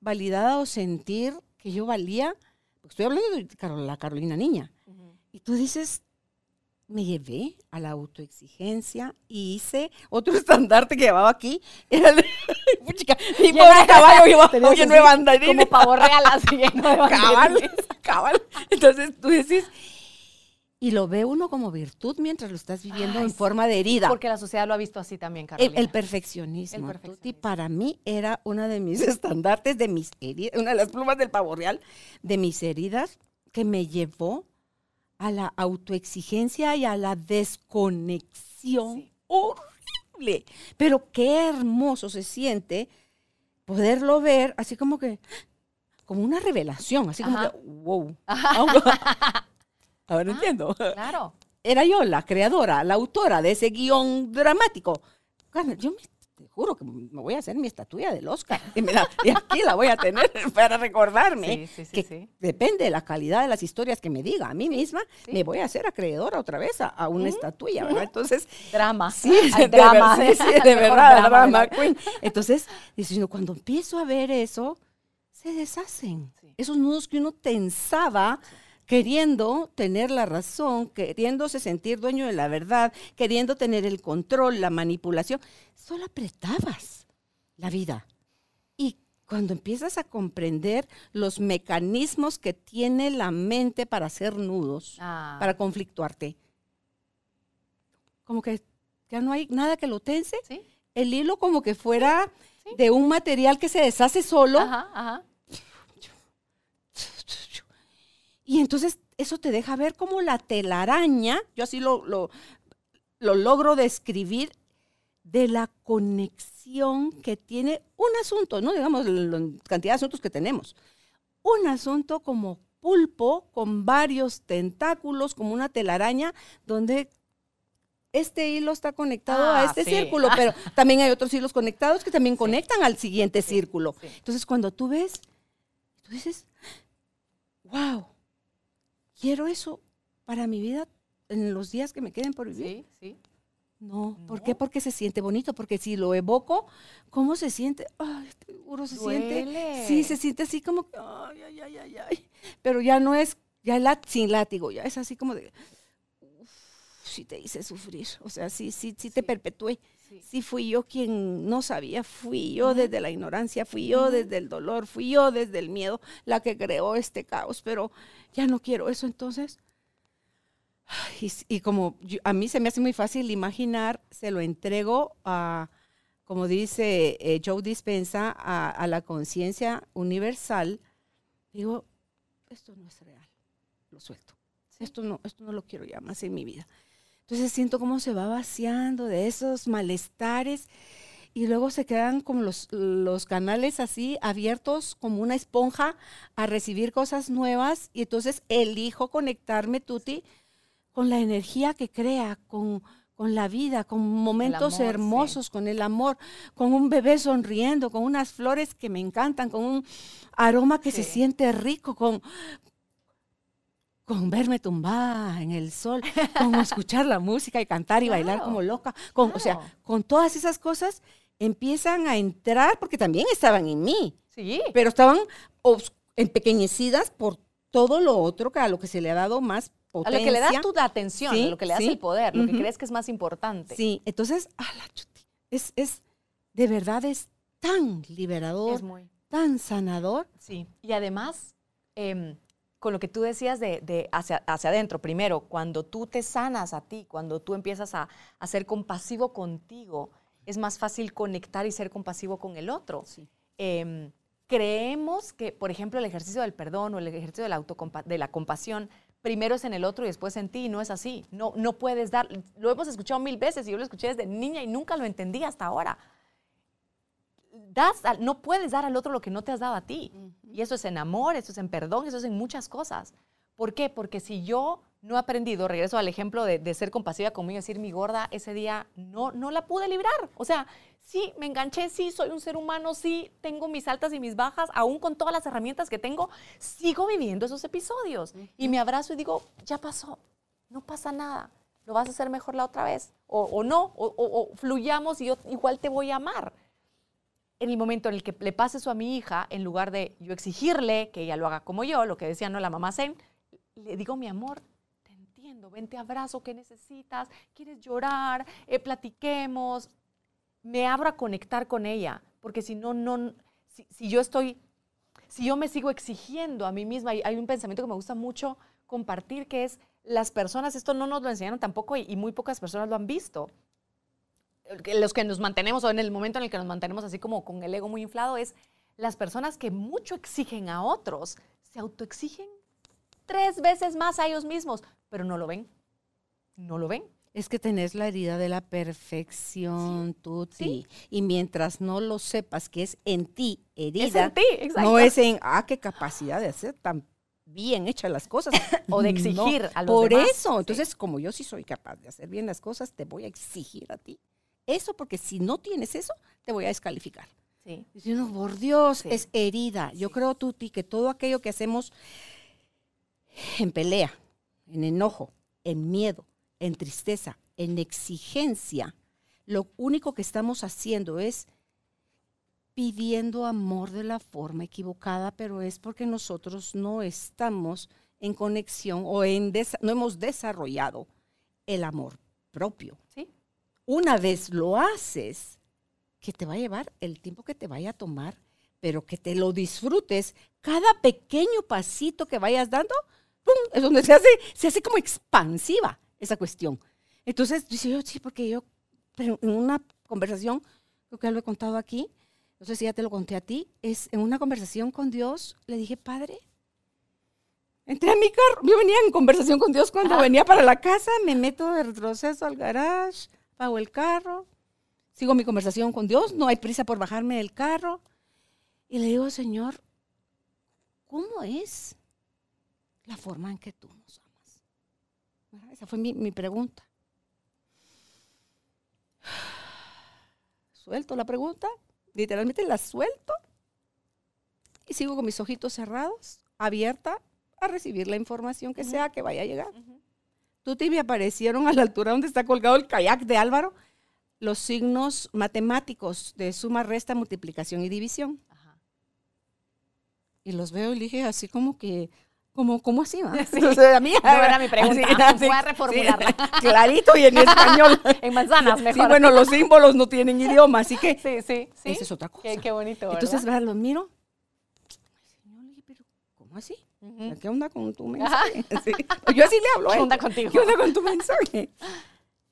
validada o sentir que yo valía. Porque estoy hablando de la Carolina niña. Y tú dices, me llevé a la autoexigencia y hice otro estandarte que llevaba aquí. Era el, Puchica, mi pobre caballo llevaba lleno de banderines.
Como pavo real así lleno de
cabal,
banderines.
cabal. Entonces tú decís, y lo ve uno como virtud mientras lo estás viviendo
Ay,
en forma de herida.
Porque la sociedad lo ha visto así también,
El,
Carolina.
el perfeccionismo,
El
Tuti,
perfeccionismo.
para mí era una de mis estandartes, de mis heridas, una de las plumas del pavo real, de mis heridas, que me llevó a la autoexigencia y a la desconexión
Sí.
horrible. Pero qué hermoso se siente poderlo ver así como que, como una revelación, así como que, wow. Ahora entiendo
Claro.
era yo la creadora, la autora de ese guion dramático. Carmen, yo me, te juro que me voy a hacer mi estatuilla del Oscar. Y, me la- y aquí la voy a tener para recordarme.
Sí, sí, sí,
que. Depende de la calidad de las historias que me diga a mí misma, me voy a hacer acreedora otra vez a, a una estatuilla, ¿verdad? Entonces,
Drama.
sí, de,
drama.
ver- de verdad,
drama
drama queen. Entonces, diciendo, cuando empiezo a ver eso, se deshacen. Esos nudos que uno tensaba queriendo tener la razón, queriéndose sentir dueño de la verdad, queriendo tener el control, la manipulación, solo apretabas la vida. Y cuando empiezas a comprender los mecanismos que tiene la mente para hacer nudos,
Ah,
para conflictuarte, como que ya no hay nada que lo tense,
¿Sí?
el hilo como que fuera
Sí.
de un material que se deshace solo.
Ajá, ajá.
Y entonces eso te deja ver como la telaraña, yo así lo, lo, lo logro describir, de la conexión que tiene un asunto, no digamos la cantidad de asuntos que tenemos. Un asunto como pulpo con varios tentáculos, como una telaraña, donde este hilo está conectado a
Ah,
este
sí.
círculo, pero también hay otros hilos conectados que también conectan al siguiente
Sí,
círculo. Entonces, cuando tú ves, tú dices, wow, quiero eso para mi vida en los días que me queden por vivir.
Sí, sí.
No, ¿por
No.
qué? Porque se siente bonito, porque si lo evoco, ¿cómo se siente? Ay, seguro se siente. Sí, se siente así como, que, ay, ay, ay, ay, ay. Pero ya no es, ya sin látigo, ya es así como de, sí te hice sufrir, o sea, sí, sí, sí te
Sí.
perpetué.
Sí.
Sí fui yo quien no sabía, fui yo desde la ignorancia, fui yo desde el dolor, fui yo desde el miedo la que creó este caos, pero ya no quiero eso, entonces... Y, y como yo- a mí se me hace muy fácil imaginar, se lo entrego a, como dice eh, Joe Dispensa, a, a la conciencia universal. Digo, esto no es real, lo suelto. Esto no, esto no lo quiero ya más en mi vida. Entonces siento cómo se va vaciando de esos malestares y luego se quedan como los, los canales así abiertos como una esponja a recibir cosas nuevas y entonces elijo conectarme, Tuti, con la energía que crea, con, con la vida, con momentos
amor, sí.
hermosos, con el amor, con un bebé sonriendo, con unas flores que me encantan, con un aroma que se siente rico, con, con verme tumbada en el sol, con escuchar la música y cantar y bailar como loca, con, o sea, con todas esas cosas empiezan a entrar, porque también estaban en mí,
Sí.
pero estaban empequeñecidas por todo lo otro que a lo que se le ha dado más
A
potencia.
lo que le das tu atención,
Sí,
a lo que le das
sí.
el poder, lo que crees que es más importante.
Sí, entonces, a la chuti, es, es, de verdad es tan liberador,
Es muy.
tan sanador.
Sí. Y además, em, con lo que tú decías de, de hacia, hacia adentro, primero, cuando tú te sanas a ti, cuando tú empiezas a, a ser compasivo contigo, es más fácil conectar y ser compasivo con el otro.
Sí.
Em, creemos que, por ejemplo, el ejercicio del perdón o el ejercicio de la, de la compasión, primero es en el otro y después en ti, y no es así. No, no puedes dar, lo hemos escuchado mil veces y yo lo escuché desde niña y nunca lo entendí hasta ahora. Das, al- no puedes dar al otro lo que no te has dado a ti. Y eso es en amor, eso es en perdón, eso es en muchas cosas. ¿Por qué? Porque si yo no he aprendido, regreso al ejemplo de, de ser compasiva conmigo, decir mi gorda, ese día no, no la pude librar. O sea, sí, me enganché, sí, soy un ser humano, sí, tengo mis altas y mis bajas, aún con todas las herramientas que tengo, sigo viviendo esos episodios. Y me abrazo y digo, ya pasó, no pasa nada, lo vas a hacer mejor la otra vez. O, o no, o, o- o fluyamos y yo igual te voy a amar en el momento en el que le pase eso a mi hija, en lugar de yo exigirle que ella lo haga como yo, lo que decía no la mamá Zen, le digo, mi amor, te entiendo, ven, te abrazo, ¿qué necesitas? ¿Quieres llorar? Eh, platiquemos. Me abro a conectar con ella, porque si no, no, si, yo estoy, si yo me sigo exigiendo a mí misma, hay, hay un pensamiento que me gusta mucho compartir, que es las personas, esto no nos lo enseñaron tampoco y, y muy pocas personas lo han visto, los que nos mantenemos o en el momento en el que nos mantenemos así como con el ego muy inflado es las personas que mucho exigen a otros se autoexigen tres veces más a ellos mismos, pero no lo ven. No lo ven.
Es que tenés la herida de la perfección, Tuti. Y mientras no lo sepas que es en ti herida,
Es en ti, exacto.
no es en, ah, qué capacidad de hacer tan bien hechas las cosas.
O de
No,
exigir a los
Por
demás.
eso,
Sí.
entonces, como yo sí soy capaz de hacer bien las cosas, te voy a exigir a ti. Eso porque si no tienes eso, te voy a descalificar.
Sí.
Por Dios,
Sí.
es herida. Yo creo, Tuti, que todo aquello que hacemos en pelea, en enojo, en miedo, en tristeza, en exigencia, lo único que estamos haciendo es pidiendo amor de la forma equivocada, pero es porque nosotros no estamos en conexión o en no hemos desarrollado el amor propio.
Sí.
Una vez lo haces, que te va a llevar el tiempo que te vaya a tomar, pero que te lo disfrutes. Cada pequeño pasito que vayas dando, ¡pum! es donde se hace, se hace como expansiva esa cuestión. Entonces, dice yo, sí, porque yo, pero en una conversación, creo que ya lo he contado aquí, no sé si ya te lo conté a ti, es en una conversación con Dios, le dije, Padre, entré a mi carro, yo venía en conversación con Dios cuando
Ajá.
venía para la casa, me meto de retroceso al garage, pago el carro, sigo mi conversación con Dios, no hay prisa por bajarme del carro, y le digo, Señor, ¿cómo es la forma en que tú nos amas? ¿Verdad? Esa fue mi, mi pregunta. Suelto la pregunta, literalmente la suelto y sigo con mis ojitos cerrados, abierta a recibir la información que sea que vaya a llegar. Tuti me aparecieron a la altura donde está colgado el kayak de Álvaro los signos matemáticos de suma, resta, multiplicación y división.
Ajá.
Y los veo y dije así como que, como, ¿cómo así? va?
Sí.
A mí-
No era mi pregunta. Voy a
sí,
reformularla.
clarito y en español.
En manzanas, mejor.
Sí, bueno, los símbolos no tienen idioma, así que
Sí, sí, sí.
esa es otra cosa.
Qué, qué bonito, ¿verdad?
Entonces, ¿verdad? los miro. Ay, señor, le dije, pero ¿cómo así? ¿Qué onda con tu mensaje? Sí. Yo así le hablo.
¿Qué onda contigo?
¿Qué onda con tu mensaje?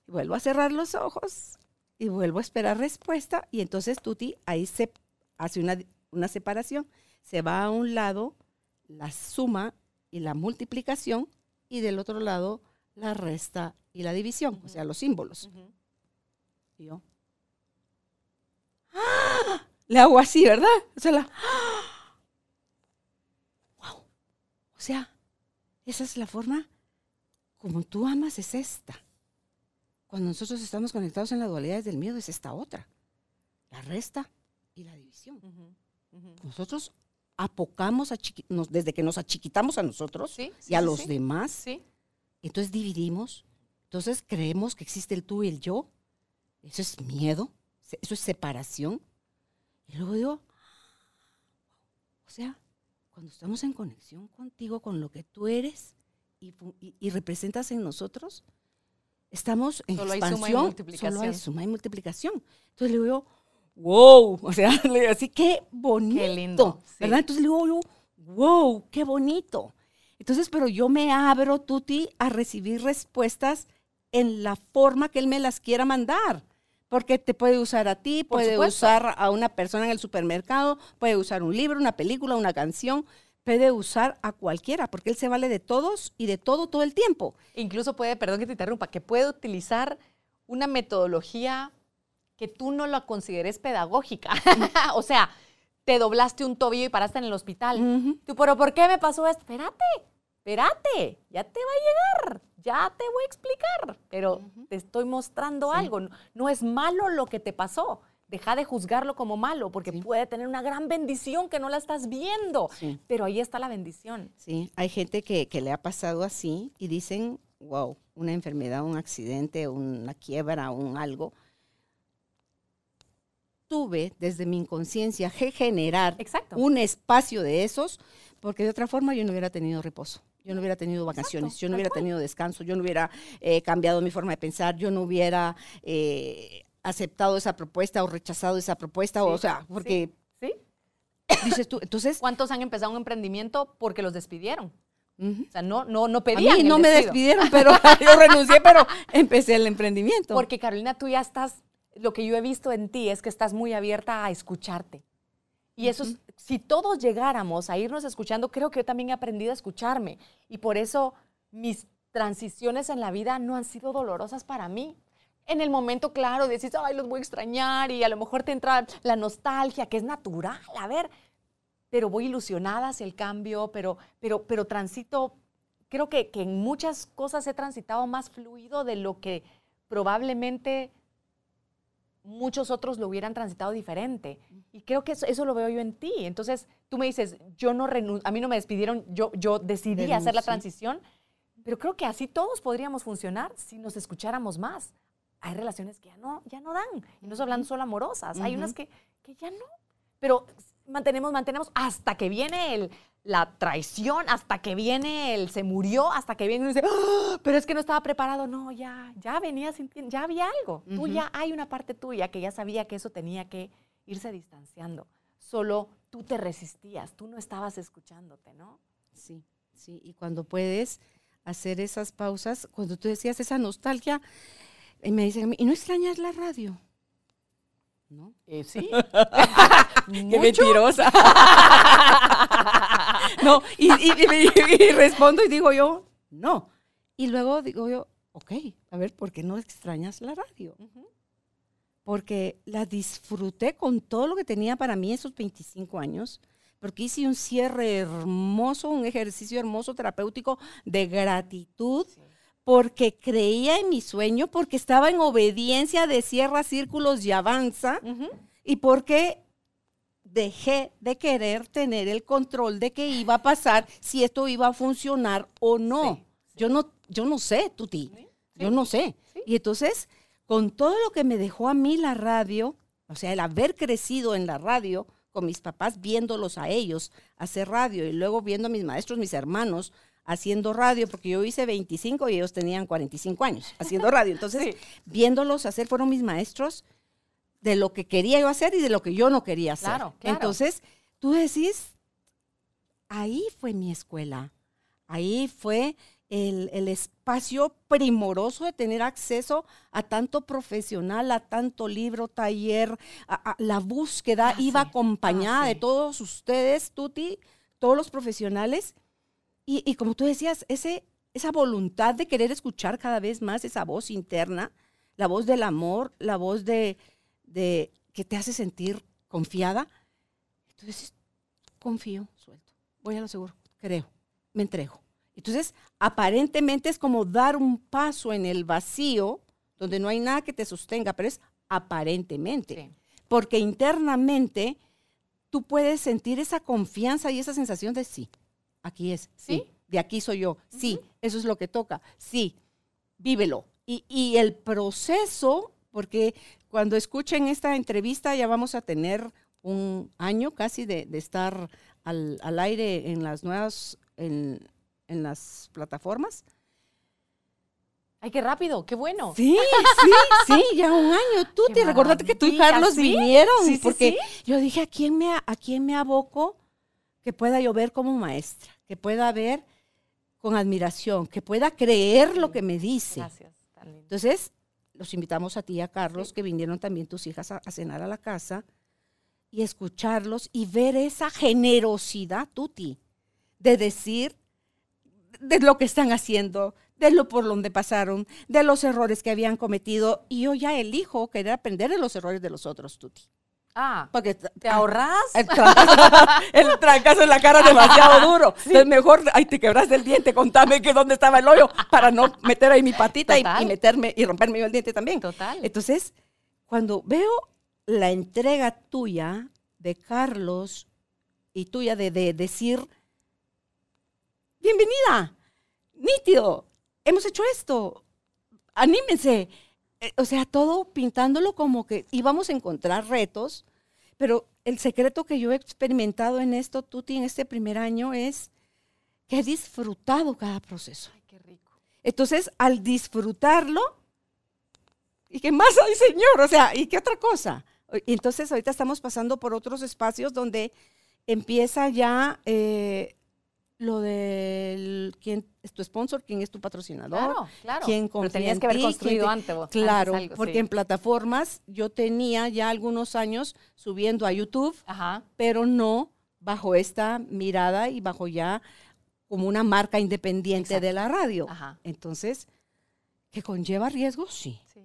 Y vuelvo a cerrar los ojos y vuelvo a esperar respuesta. Y entonces Tuti ahí se hace una, una separación. Se va a un lado la suma y la multiplicación y del otro lado la resta y la división, o sea, los símbolos. Y yo, ¡ah! Le hago así, ¿verdad? O sea, la, ¡wow! O sea, esa es la forma como tú amas, es esta. Cuando nosotros estamos conectados en las dualidades del miedo, es esta otra. La resta y la división. Nosotros apocamos, nos- desde que nos achiquitamos a nosotros
Sí,
y a
sí,
los demás,
Sí.
entonces dividimos, entonces creemos que existe el tú y el yo. Eso es miedo, eso es separación. Y luego digo, o sea, cuando estamos en conexión contigo, con lo que tú eres y, y- y representas en nosotros, estamos en
Solo hay suma y
expansión.
multiplicación.
Solo hay suma y multiplicación. Entonces le digo, wow, o sea, le digo así, qué bonito.
lindo, sí.
¿Verdad? Entonces le digo wow, qué bonito. Entonces, pero yo me abro, Tuti, a recibir respuestas en la forma que él me las quiera mandar. Porque te puede usar a ti,
Por
puede
supuesto.
usar a una persona en el supermercado, puede usar un libro, una película, una canción, puede usar a cualquiera, porque él se vale de todos y de todo todo el tiempo.
Incluso puede, perdón que te interrumpa, que puede utilizar una metodología que tú no la consideres pedagógica. o sea, te doblaste un tobillo y paraste en el hospital. Tú, pero ¿por qué me pasó esto? Espérate, espérate, ya te va a llegar, ya te voy a explicar, pero te estoy mostrando algo. No, no es malo lo que te pasó. Deja de juzgarlo como malo, porque
Sí.
puede tener una gran bendición que no la estás viendo.
Sí.
Pero ahí está la bendición.
Sí, hay gente que, que le ha pasado así y dicen, wow, una enfermedad, un accidente, una quiebra, un algo. Tuve desde mi inconsciencia que generar
Exacto.
un espacio de esos, porque de otra forma yo no hubiera tenido reposo. Yo no hubiera tenido vacaciones, yo no hubiera tenido descanso, yo no hubiera eh, cambiado mi forma de pensar, yo no hubiera eh, aceptado esa propuesta o rechazado esa propuesta, o
Sí,
sea, porque
¿Sí?
dices tú, entonces,
¿Cuántos han empezado un emprendimiento porque los despidieron? O sea, no, no, no
a
pedían
mí
el
no me despidieron, pero yo renuncié, pero empecé el emprendimiento.
Porque Carolina, tú ya estás, lo que yo he visto en ti es que estás muy abierta a escucharte. Y eso, es- si todos llegáramos a irnos escuchando, creo que yo también he aprendido a escucharme. Y por eso mis transiciones en la vida no han sido dolorosas para mí. En el momento, claro, decís, ay, los voy a extrañar y a lo mejor te entra la nostalgia, que es natural, a ver, pero voy ilusionada hacia el cambio, pero, pero, pero transito, creo que, que en muchas cosas he transitado más fluido de lo que probablemente muchos otros lo hubieran transitado diferente. Y creo que eso, eso lo veo yo en ti. Entonces, tú me dices, yo no renun- a mí no me despidieron, yo, yo decidí hacer la transición, pero creo que así todos podríamos funcionar si nos escucháramos más. Hay relaciones que ya no, ya no dan, y no estoy hablando solo amorosas, hay unas
Ujú.
que, que ya no. Pero mantenemos, mantenemos hasta que viene el, la traición, hasta que viene el se murió, hasta que viene y dice, "Ah, pero es que no estaba preparado. No, ya, ya venía sintiendo, ya había algo. Tú ya hay una parte tuya que ya sabía que eso tenía que irse distanciando. Solo tú te resistías, tú no estabas escuchándote, ¿no?
Sí, sí, y cuando puedes hacer esas pausas, cuando tú decías esa nostalgia, y me dicen, a mí, ¿y no extrañas la radio? ¿No?
sí.
¡Qué mentirosa! no, y, y- y- y respondo y digo yo, no. Y luego digo yo, ok, a ver, ¿por qué no extrañas la radio? Porque la disfruté con todo lo que tenía para mí esos 25 años, porque hice un cierre hermoso, un ejercicio hermoso terapéutico de gratitud, porque creía en mi sueño, porque estaba en obediencia de cierra círculos y avanza y porque dejé de querer tener el control de qué iba a pasar, si esto iba a funcionar o no.
Sí,
Yo no, yo no sé, Tuti.
Sí,
Yo no sé. Y entonces, con todo lo que me dejó a mí la radio, o sea, el haber crecido en la radio con mis papás, viéndolos a ellos hacer radio y luego viendo a mis maestros, mis hermanos haciendo radio, porque yo hice 25 y ellos tenían 45 años haciendo radio. Entonces,
Sí.
viéndolos hacer, fueron mis maestros de lo que quería yo hacer y de lo que yo no quería hacer.
Claro, claro.
Entonces, tú decís, ahí fue mi escuela, ahí fue el, el espacio primoroso de tener acceso a tanto profesional, a tanto libro, taller, a, a la búsqueda
Ah,
iba
sí.
acompañada
Ah,
de todos ustedes, Tuti, todos los profesionales. Y, y como tú decías, ese, esa voluntad de querer escuchar cada vez más esa voz interna, la voz del amor, la voz de, de que te hace sentir confiada. Entonces, confío, suelto, voy a lo seguro, creo, me entrego. Entonces, aparentemente es como dar un paso en el vacío, donde no hay nada que te sostenga, pero es aparentemente.
Sí.
Porque internamente tú puedes sentir esa confianza y esa sensación de sí, aquí es, sí,
Sí.
de aquí soy yo, sí, eso es lo que toca, sí, vívelo. Y, y el proceso, porque cuando escuchen esta entrevista ya vamos a tener un año casi de, de estar al, al aire en las nuevas, en, en las plataformas.
Ay, qué rápido, qué bueno.
Sí, sí, sí, ya un año. Tú
Qué
te recordate que tú y Carlos
¿sí?
vinieron,
Sí, sí,
porque yo dije, ¿a quién, me, ¿a quién me aboco que pueda yo ver como maestra? Que pueda ver con admiración, que pueda creer lo que me dice.
Gracias. lindo.
Entonces, los invitamos a ti y a Carlos, que vinieron también tus hijas a, a cenar a la casa, y escucharlos y ver esa generosidad, Tuti, de decir de lo que están haciendo, de lo por donde pasaron, de los errores que habían cometido, y yo ya elijo querer aprender de los errores de los otros, Tuti.
Ah,
Porque
¿te ahorras?
el trancazo, el trancazo en la cara es demasiado duro. Entonces mejor, ay, te quebraste el diente, contame que dónde estaba el hoyo para no meter ahí mi patita y meterme y romperme yo el diente también.
Total.
Entonces, cuando veo la entrega tuya de Carlos y tuya de, de decir, bienvenida, nítido, hemos hecho esto, anímense. Eh, O sea, todo pintándolo como que íbamos a encontrar retos, pero el secreto que yo he experimentado en esto, Tuti, en este primer año es que he disfrutado cada proceso.
Ay, qué rico.
Entonces, al disfrutarlo, ¿y qué más hay, Señor? O sea, ¿y qué otra cosa? Entonces, ahorita estamos pasando por otros espacios donde empieza ya eh, lo del quién es tu sponsor, quién es tu patrocinador.
Claro, claro.
¿Quién
Pero
confía
tenías
en
que haber
ti?
construido
¿Quién
antes. vos-
Claro,
antes algo,
porque
sí.
en plataformas yo tenía ya algunos años subiendo a YouTube,
Ajá.
pero no bajo esta mirada y bajo ya como una marca independiente
Exacto.
de la radio.
Ajá.
Entonces, ¿que conlleva riesgos? Sí.
Sí.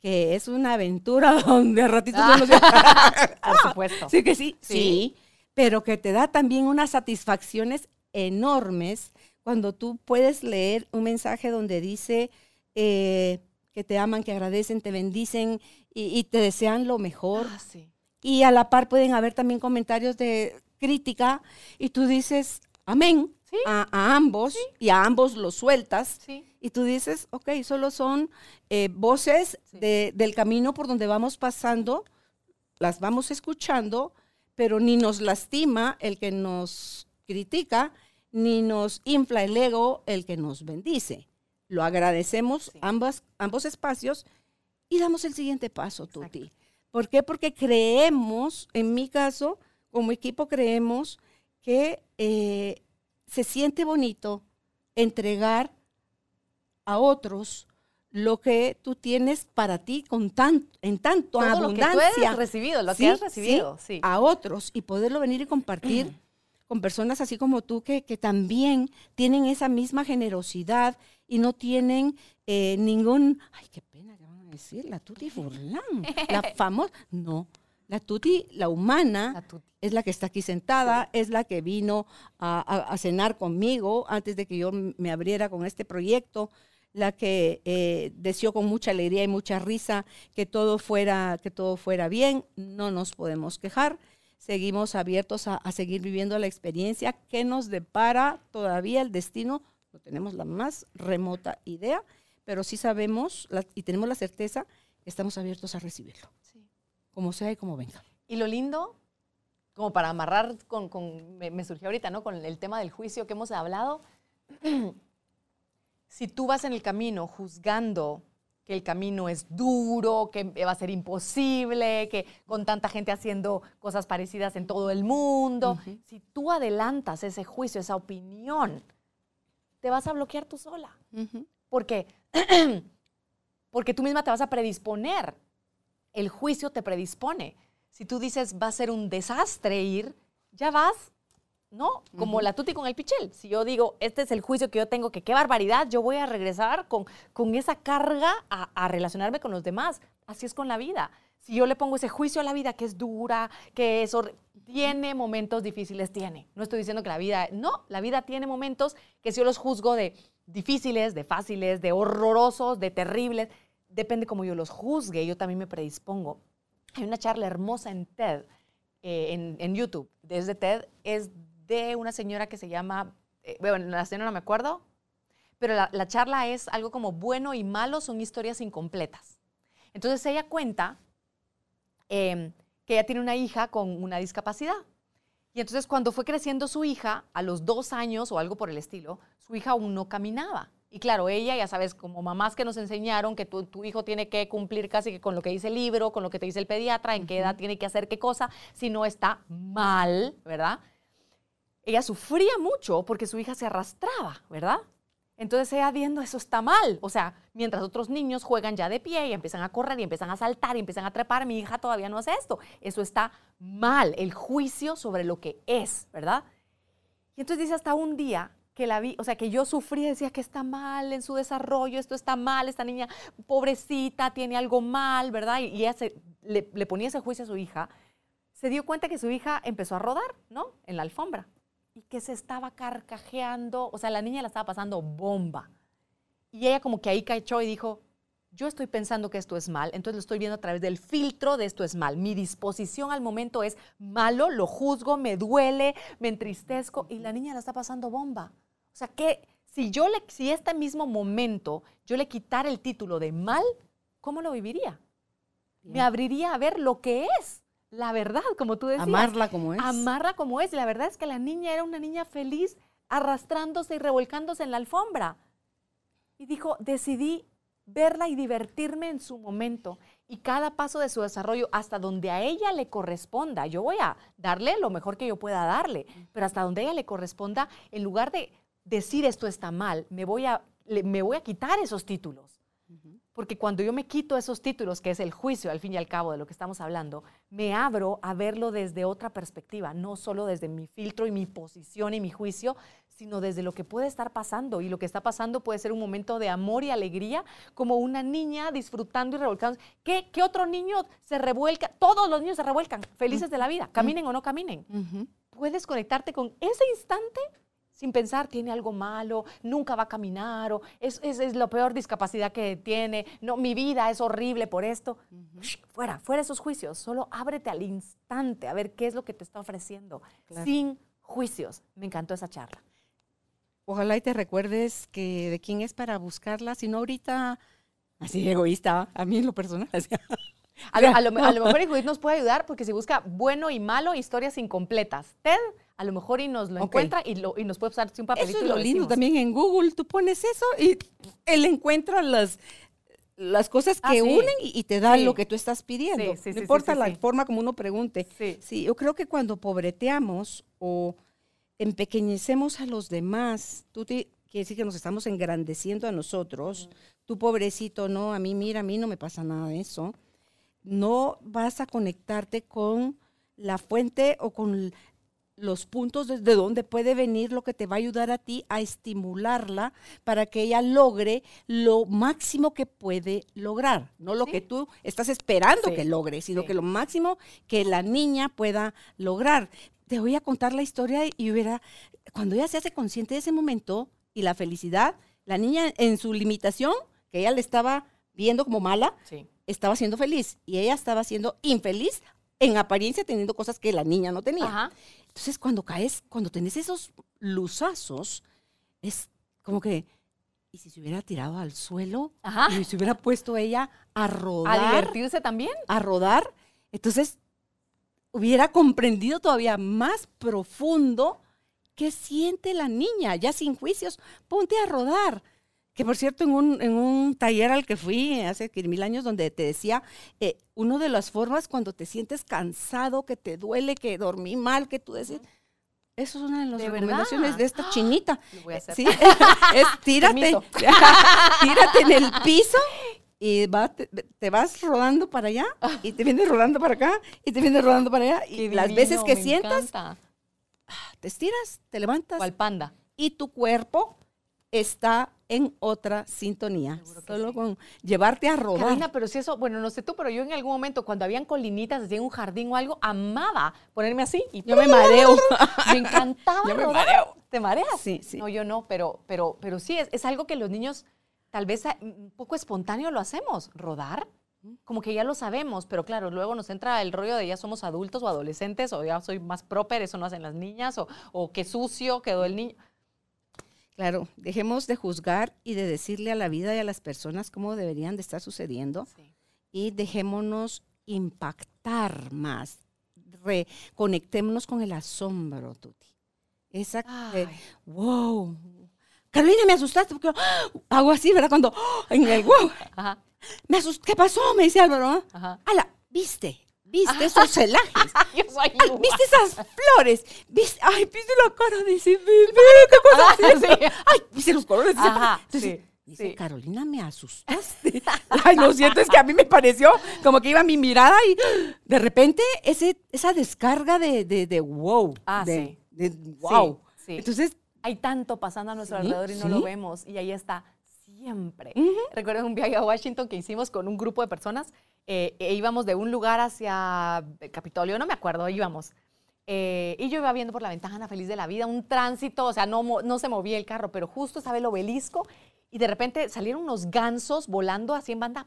Que es una aventura donde a ratitos
Ah.
se-
Por supuesto.
Sí que sí,
Sí.
sí, pero que te da también unas satisfacciones enormes cuando tú puedes leer un mensaje donde dice eh, que te aman, que agradecen, te bendicen y, y te desean lo mejor.
Ah, sí.
Y a la par pueden haber también comentarios de crítica y tú dices, amén,
Sí.
a, a ambos y a ambos los sueltas. Y tú dices, ok, solo son eh, voces de- del camino por donde vamos pasando, las vamos escuchando, pero ni nos lastima el que nos critica, ni nos infla el ego el que nos bendice. Lo agradecemos
Sí.
ambas, ambos espacios y damos el siguiente paso,
Exacto.
Tuti. ¿Por qué? Porque creemos, en mi caso, como equipo creemos que eh, se siente bonito entregar a otros lo que tú tienes para ti con tan, en tanto
Todo lo que tú
abundancia
has recibido, lo
Sí,
que has
sí,
recibido. Sí.
a otros y poderlo venir y compartir con personas así como tú que, que también tienen esa misma generosidad y no tienen eh, ningún, ay, qué pena que van a decir, la Tuti Furlan, la famosa, no, la Tuti, la humana,
La tuti.
es la que está aquí sentada, es la que vino a, a- a cenar conmigo antes de que yo me abriera con este proyecto, la que eh, deseó con mucha alegría y mucha risa que todo fuera, que todo fuera bien. No nos podemos quejar. Seguimos abiertos a, a seguir viviendo la experiencia que nos depara todavía el destino. No tenemos la más remota idea, pero sí sabemos la- y tenemos la certeza que estamos abiertos a recibirlo,
Sí.
como sea y como venga.
Y lo lindo, como para amarrar con, con- me, me surgió ahorita, ¿no? Con el tema del juicio que hemos hablado. si tú vas en el camino juzgando que el camino es duro, que va a ser imposible, que con tanta gente haciendo cosas parecidas en todo el mundo, si tú adelantas ese juicio, esa opinión, te vas a bloquear tú sola. Porque, porque tú misma te vas a predisponer. El juicio te predispone. Si tú dices va a ser un desastre ir, ya vas, ¿no? Como la tuti con el pichel. Si yo digo, este es el juicio que yo tengo, que qué barbaridad, yo voy a regresar con, con esa carga a, a relacionarme con los demás. Así es con la vida. Si yo le pongo ese juicio a la vida que es dura, que es tiene momentos difíciles, tiene. No estoy diciendo que la vida, no, la vida tiene momentos que si yo los juzgo de difíciles, de fáciles, de horrorosos, de terribles, depende cómo yo los juzgue, yo también me predispongo. Hay una charla hermosa en TED, eh, en, en YouTube, desde TED, es de una señora que se llama, eh, bueno, la señora no me acuerdo, pero la, la charla es algo como bueno y malo son historias incompletas. Entonces ella cuenta eh, que ella tiene una hija con una discapacidad. Y entonces cuando fue creciendo su hija, a los dos años o algo por el estilo, su hija aún no caminaba. Y claro, ella, ya sabes, como mamás que nos enseñaron que tu, tu hijo tiene que cumplir casi que con lo que dice el libro, con lo que te dice el pediatra, en qué edad tiene que hacer qué cosa, si no está mal, ¿verdad? Ella sufría mucho porque su hija se arrastraba, ¿verdad? Entonces ella viendo eso está mal. O sea, mientras otros niños juegan ya de pie y empiezan a correr y empiezan a saltar y empiezan a trepar, mi hija todavía no hace esto. Eso está mal, el juicio sobre lo que es, ¿verdad? Y entonces dice hasta un día que la vi, o sea, que yo sufría, decía que está mal en su desarrollo, esto está mal, esta niña pobrecita tiene algo mal, ¿verdad? Y, ella le ponía ese juicio a su hija, se dio cuenta que su hija empezó a rodar, ¿no? En la alfombra. Y que se estaba carcajeando, o sea, la niña la estaba pasando bomba. Y ella como que ahí cachó y dijo, yo estoy pensando que esto es mal, entonces lo estoy viendo a través del filtro de esto es mal. Mi disposición al momento es malo, lo juzgo, me duele, me entristezco y la niña la está pasando bomba. O sea, que si yo le, si este mismo momento yo le quitara el título de mal, ¿cómo lo viviría? Me abriría a ver lo que es la verdad, como tú decías.
Amarla como es.
Amarla como es. La verdad es que la niña era una niña feliz arrastrándose y revolcándose en la alfombra. Y dijo, decidí verla y divertirme en su momento y cada paso de su desarrollo hasta donde a ella le corresponda. Yo voy a darle lo mejor que yo pueda darle, pero hasta donde a ella le corresponda, en lugar de decir esto está mal, me voy a, me voy a quitar esos títulos. Porque cuando yo me quito esos títulos, que es el juicio al fin y al cabo de lo que estamos hablando, me abro a verlo desde otra perspectiva, no solo desde mi filtro y mi posición y mi juicio, sino desde lo que puede estar pasando. Y lo que está pasando puede ser un momento de amor y alegría, como una niña disfrutando y revolcando. ¿Qué, qué otro niño se revuelca? Todos los niños se revuelcan, felices de la vida, caminen o no caminen. Puedes conectarte con ese instante sin pensar, tiene algo malo, nunca va a caminar, o es, es, la peor discapacidad que tiene, no, mi vida es horrible por esto. fuera, fuera esos juicios, solo ábrete al instante a ver qué es lo que te está ofreciendo, sin juicios. Me encantó esa charla.
Ojalá y te recuerdes que de quién es para buscarla, si no ahorita, así egoísta, a mí en lo personal.
A lo, a, lo, mejor Judith nos puede ayudar porque si busca bueno y malo, historias incompletas. Ted a lo mejor y nos lo encuentra y, lo, y, nos puede pasar un papelito.
Eso es lo, lindo también en Google. Tú pones eso y él encuentra las, las cosas que ah, unen y, te da lo que tú estás pidiendo. no importa la forma como uno pregunte. Sí. yo creo que cuando pobreteamos o empequeñecemos a los demás, tú te, quiere decir que nos estamos engrandeciendo a nosotros. Tú pobrecito, no, a mí mira, a mí no me pasa nada de eso. No vas a conectarte con la fuente o con los puntos desde donde puede venir lo que te va a ayudar a ti a estimularla para que ella logre lo máximo que puede lograr, no lo que tú estás esperando que logre, sino que lo máximo que la niña pueda lograr. Te voy a contar la historia y verá, cuando ella se hace consciente de ese momento y la felicidad, la niña en su limitación, que ella le estaba viendo como mala, estaba siendo feliz y ella estaba siendo infeliz en apariencia teniendo cosas que la niña no tenía. Entonces, cuando caes, cuando tenés esos luzazos, es como que, ¿y si se hubiera tirado al suelo? ¿Y se hubiera puesto ella a rodar?
¿A divertirse también?
A rodar. Entonces, hubiera comprendido todavía más profundo qué siente la niña, ya sin juicios. Ponte a rodar. Que por cierto, en un, en un taller al que fui hace mil años, donde te decía, eh, una de las formas cuando te sientes cansado, que te duele, que dormí mal, que tú decís, eso es una de las recomendaciones de esta chinita.
Lo voy a hacer.
¿Sí? es, tírate, tírate en el piso y va, te, vas rodando para allá y te vienes rodando para acá y te vienes rodando para allá. Y las veces que sientas, te estiras, te levantas.
Cual panda.
Y tu cuerpo está en otra sintonía. Solo con llevarte a rodar.
Carolina, pero si eso, bueno, no sé tú, pero yo en algún momento cuando habían colinitas en un jardín o algo, amaba ponerme así y
yo me mareo.
me encantaba
yo me mareo.
¿Te mareas?
Sí, sí.
No, yo no, pero, pero, pero sí, es, es algo que los niños tal vez un poco espontáneo lo hacemos, rodar. Como que ya lo sabemos, pero claro, luego nos entra el rollo de ya somos adultos o adolescentes, o ya soy más proper, eso no hacen las niñas, o, o qué sucio quedó el niño.
Claro, dejemos de juzgar y de decirle a la vida y a las personas cómo deberían de estar sucediendo y dejémonos impactar más. Reconectémonos con el asombro, Tuti. Esa, wow. Carolina, me asustaste porque hago así, ¿verdad? Cuando, en el wow. Me asusté. ¿Qué pasó? Me dice Álvaro. Ajá. Ala, viste, ¿Viste esos celajes?
Yo soy
¿Viste esas flores? ¿Viste? Ay, ¿viste la cara de ese bebé? ¿Qué cosa Ay, ¿viste los colores?
Ajá, sí.
Dice, Carolina, me asustaste. Ay, no siento, es que a mí me pareció como que iba mi mirada y de repente ese, esa descarga de, de, de wow.
Ah,
de,
sí.
De wow.
Sí,
Entonces,
Hay tanto pasando a nuestro
Sí,
alrededor y no lo
sí.
vemos. Y ahí está siempre. Recuerdo un viaje a Washington que hicimos con un grupo de personas. Eh, e íbamos de un lugar hacia el Capitolio, no me acuerdo, íbamos. Eh, y yo iba viendo por la ventana feliz de la vida, un tránsito, o sea, no, no se movía el carro, pero justo estaba el obelisco y de repente salieron unos gansos volando así en banda.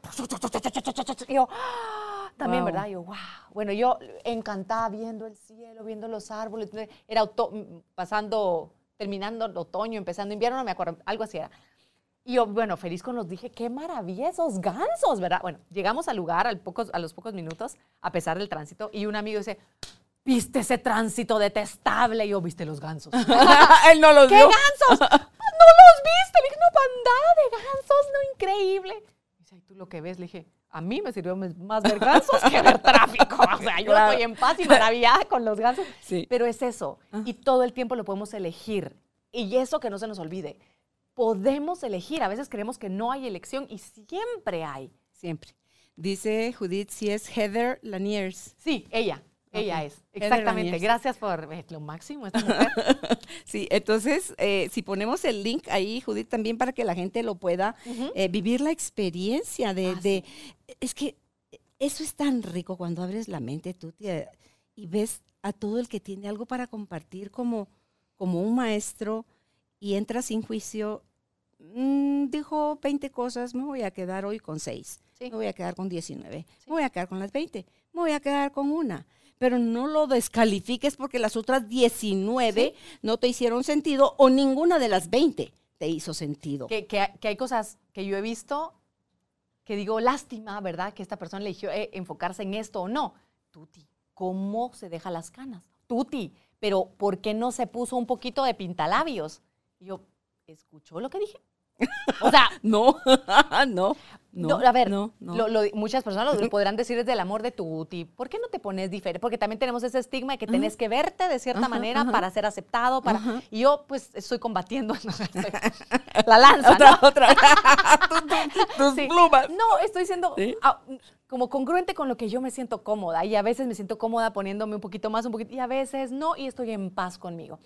Y yo, ¡ah! también,
Wow.
¿verdad? Y yo, wow. Bueno, yo encantada viendo el cielo, viendo los árboles. Era auto- pasando, terminando el otoño, empezando invierno, no me acuerdo, algo así era. Y yo, bueno, feliz con los dije, qué maravilla esos gansos, ¿verdad? Bueno, llegamos al lugar al pocos, a los pocos minutos, a pesar del tránsito, y un amigo dice, ¿viste ese tránsito detestable? Y yo, ¿viste los gansos?
Él no los
¿Qué
vio.
gansos? ¡No los viste! Le dije, una bandada de gansos, no, increíble. Dice, ¿y tú lo que ves? Le dije, a mí me sirvió más ver gansos que ver tráfico. O sea, yo
Claro.
estoy en paz y maravillada con los gansos.
Sí.
Pero es eso. Y todo el tiempo lo podemos elegir. Y eso que no se nos olvide. Podemos elegir. A veces creemos que no hay elección y siempre hay.
Siempre. Dice Judith si es Heather Laniers.
Sí, ella. Ella es. Exactamente. Gracias por eh, lo máximo esta mujer.
Sí, entonces, eh, si ponemos el link ahí, Judith, también para que la gente lo pueda eh, vivir la experiencia de,
Ah,
de- Es que eso es tan rico cuando abres la mente tú te- y ves a todo el que tiene algo para compartir como, como un maestro y entra sin juicio. mm, dijo 20 cosas, me voy a quedar hoy con 6.
Sí.
Me voy a quedar con 19.
Sí.
Me voy a quedar con las 20. Me voy a quedar con una. Pero no lo descalifiques porque las otras 19 no te hicieron sentido o ninguna de las 20 te hizo sentido.
que, que hay- que hay cosas que yo he visto que digo, lástima, ¿verdad? Que esta persona eligió eh, enfocarse en esto o no. Tuti, ¿cómo se deja las canas? Tuti, pero ¿por qué no se puso un poquito de pintalabios? Y yo, ¿escuchó lo que dije? O sea,
No, no, no.
no, a ver,
no, no.
lo- lo- muchas personas lo podrán decir desde el amor de Tuti. ¿Por qué no te pones diferente? Porque también tenemos ese estigma de que tenés que verte de cierta
Ajá,
manera
ajá.
para ser aceptado. Para,
Ajá.
y yo, pues, estoy combatiendo la lanza,
otra,
¿no?
otra. Tus- tus- tus
Sí.
plumas.
No, estoy siendo
¿Sí?
ah, como congruente con lo que yo me siento cómoda y a veces me siento cómoda poniéndome un poquito más, un poquito, y a veces no, y estoy en paz conmigo.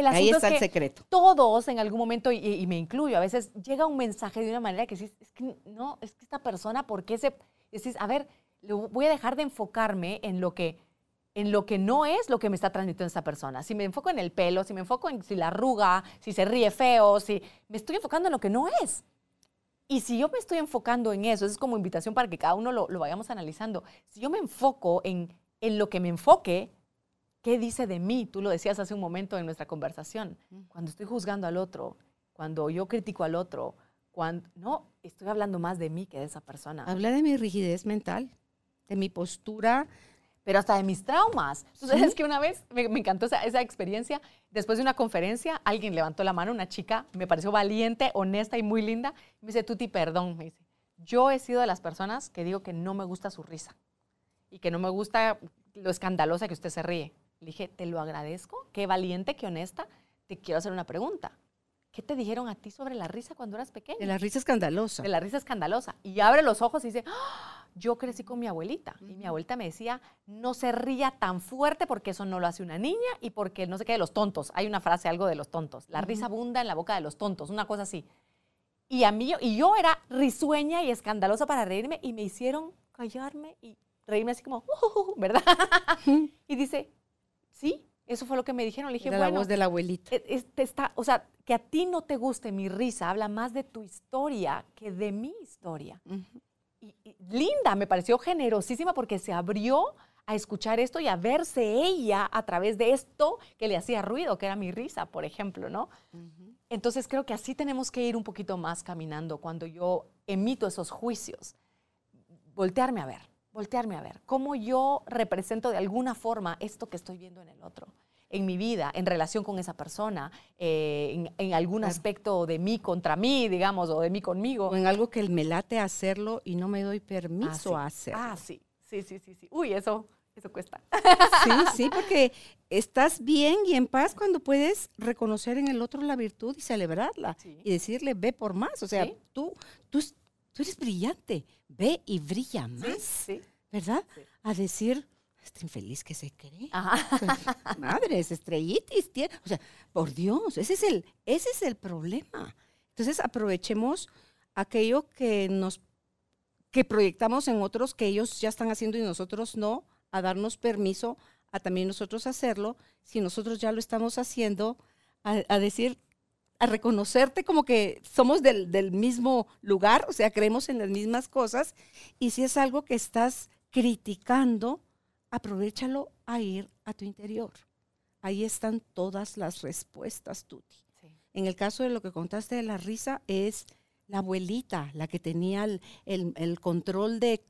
El
Ahí
asunto
está
es
el
que
secreto.
todos en algún momento, y, y me incluyo, a veces llega un mensaje de una manera que dices, es que no, es que esta persona, ¿por qué se...? Decís, a ver, voy a dejar de enfocarme en lo que en lo que no es lo que me está transmitiendo esta persona. Si me enfoco en el pelo, si me enfoco en si la arruga, si se ríe feo, si me estoy enfocando en lo que no es. Y si yo me estoy enfocando en eso, eso es como invitación para que cada uno lo, lo vayamos analizando. Si yo me enfoco en, en lo que me enfoque, ¿qué dice de mí? Tú lo decías hace un momento en nuestra conversación. Cuando estoy juzgando al otro, cuando yo critico al otro, cuando no, estoy hablando más de mí que de esa persona.
Habla de mi rigidez mental, de mi postura.
pero hasta de mis traumas. Tú
Sí.
sabes que una vez me, me encantó esa, esa experiencia. Después de una conferencia, alguien levantó la mano, una chica, me pareció valiente, honesta y muy linda. Me dice, Tuti, perdón, me dice. Yo he sido de las personas que digo que no me gusta su risa y que no me gusta lo escandalosa que usted se ríe. Le dije, te lo agradezco, qué valiente, qué honesta. Te quiero hacer una pregunta. ¿Qué te dijeron a ti sobre la risa cuando eras pequeña?
De la risa escandalosa.
de la risa escandalosa. Y abre los ojos y dice, "Ah, yo crecí con mi abuelita. Y mi abuelita me decía, no se ría tan fuerte porque eso no lo hace una niña y porque no sé qué de los tontos. Hay una frase, algo de los tontos. La risa abunda en la boca de los tontos, una cosa así. Y a mí, y yo era risueña y escandalosa para reírme y me hicieron callarme y reírme así como, "Uh", ¿verdad? y dice, sí, eso fue lo que me dijeron. Le dije,
Era la
bueno,
voz de la abuelita.
e- este está, o sea, que a ti no te guste mi risa habla más de tu historia que de mi historia. Y linda, me pareció generosísima porque se abrió a escuchar esto y a verse ella a través de esto que le hacía ruido, que era mi risa, por ejemplo, ¿no? Entonces creo que así tenemos que ir un poquito más caminando cuando yo emito esos juicios. Voltearme a ver, voltearme a ver. Cómo yo represento de alguna forma esto que estoy viendo en el otro, en mi vida, en relación con esa persona, eh, en, en algún
Claro.
aspecto de mí contra mí, digamos, o de mí conmigo.
O en algo que me late hacerlo y no me doy permiso
Ah,
a
sí.
hacerlo.
Ah, sí, sí, sí, sí, sí. Uy, eso, eso cuesta.
Sí, sí, porque estás bien y en paz cuando puedes reconocer en el otro la virtud y celebrarla
Sí.
y decirle, ve por más. O sea, tú, tú, tú eres brillante, ve y brilla más,
Sí, sí.
¿verdad?
Sí.
A decir, Este infeliz que se cree.
Ajá.
Pues, madre, es estrellitis. Tiene, o sea, por Dios, ese es, el, ese es el problema. Entonces aprovechemos aquello que nos que proyectamos en otros que ellos ya están haciendo y nosotros no, a darnos permiso a también nosotros hacerlo, si nosotros ya lo estamos haciendo, a, a decir, a reconocerte como que somos del, del, mismo lugar, o sea, creemos en las mismas cosas, y si es algo que estás criticando, aprovechalo a ir a tu interior. Ahí están todas las respuestas, Tuti. Sí. En el caso de lo que contaste de la risa, es la abuelita la que tenía el, el, el control de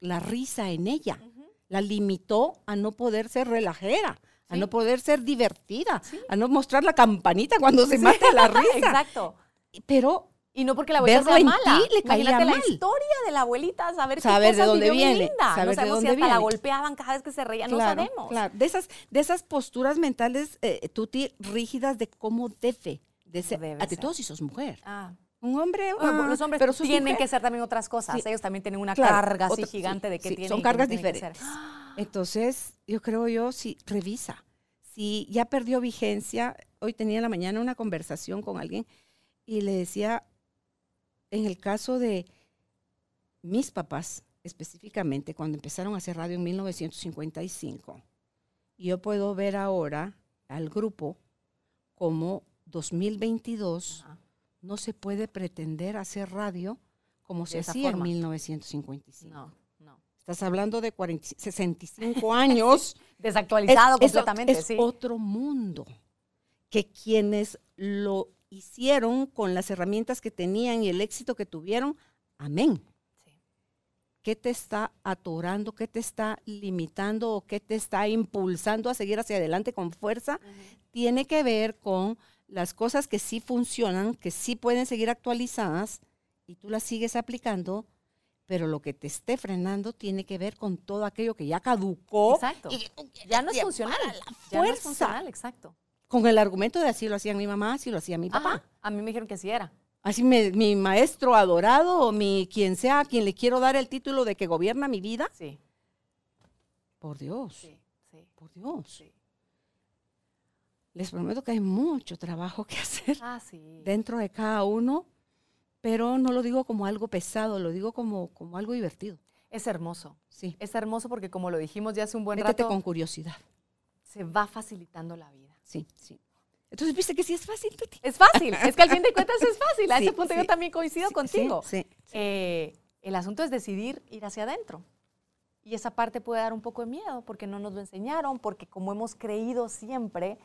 la risa en ella. Uh -huh. La limitó a no poder ser relajera, sí. a no poder ser divertida, sí. a no mostrar la campanita cuando se mata la risa.
Exacto.
Pero
y no porque la abuelita sea mala.
Ti le caía
Imagínate
mal.
la historia de la abuelita, saber,
saber
qué
de dónde
vivió
viene,
linda.
saber
no sabemos
de dónde
si hasta
viene.
la golpeaban cada vez que se reía, no sabemos.
Claro, de esas, de esas posturas mentales, eh, Tuti, rígidas de cómo debe de ser.
Debe ser.
todo si sos mujer.
Ah.
Un hombre,
Bueno,
ah,
los hombres
pero
tienen
mujer.
que ser también otras cosas.
Sí.
Ellos también tienen una
Claro,
carga así
otra-
gigante
sí,
de que
sí,
tienen
son cargas
que
diferentes. Entonces, yo creo yo, si revisa. Si ya perdió vigencia, hoy tenía en la mañana una conversación con alguien y le decía, en el caso de mis papás, específicamente, cuando empezaron a hacer radio en 1955, yo puedo ver ahora al grupo como 2022
Ajá.
no se puede pretender hacer radio como
De
se hacía
forma.
en 1955.
No, no.
Estás hablando de 40 65 años.
Desactualizado
Es- es-
completamente,
es
sí.
otro mundo que quienes lo hicieron con las herramientas que tenían y el éxito que tuvieron, amén.
Sí.
¿Qué te está atorando? ¿Qué te está limitando? ¿O qué te está impulsando a seguir hacia adelante con fuerza? Tiene que ver con las cosas que sí funcionan, que sí pueden seguir actualizadas y tú las sigues aplicando, pero lo que te esté frenando tiene que ver con todo aquello que ya caducó.
Exacto.
y
Ya no es funcional. Ya no es
fuerza.
funcional, exacto.
Con el argumento de así lo hacía mi mamá, así lo hacía mi papá.
Ajá. A mí me dijeron que sí era.
Así me- mi maestro adorado o mi quien sea, a quien le quiero dar el título de que gobierna mi vida.
Sí,
Por Dios,
sí, sí.
por Dios.
sí.
Les prometo que hay mucho trabajo que hacer
Ah, sí.
dentro de cada uno, pero no lo digo como algo pesado, lo digo como, como algo divertido.
Es hermoso.
Sí.
Es hermoso porque como lo dijimos ya hace un buen
Métete
rato,
con curiosidad.
se va facilitando la vida.
Sí, sí. Entonces, ¿viste que sí es fácil, Tuti?
Es fácil, es que al fin de cuentas es fácil. A
Sí,
ese punto
sí.
yo también coincido
Sí,
contigo.
Sí.
Eh, el asunto es decidir ir hacia adentro. Y esa parte puede dar un poco de miedo porque no nos lo enseñaron, porque como hemos creído siempre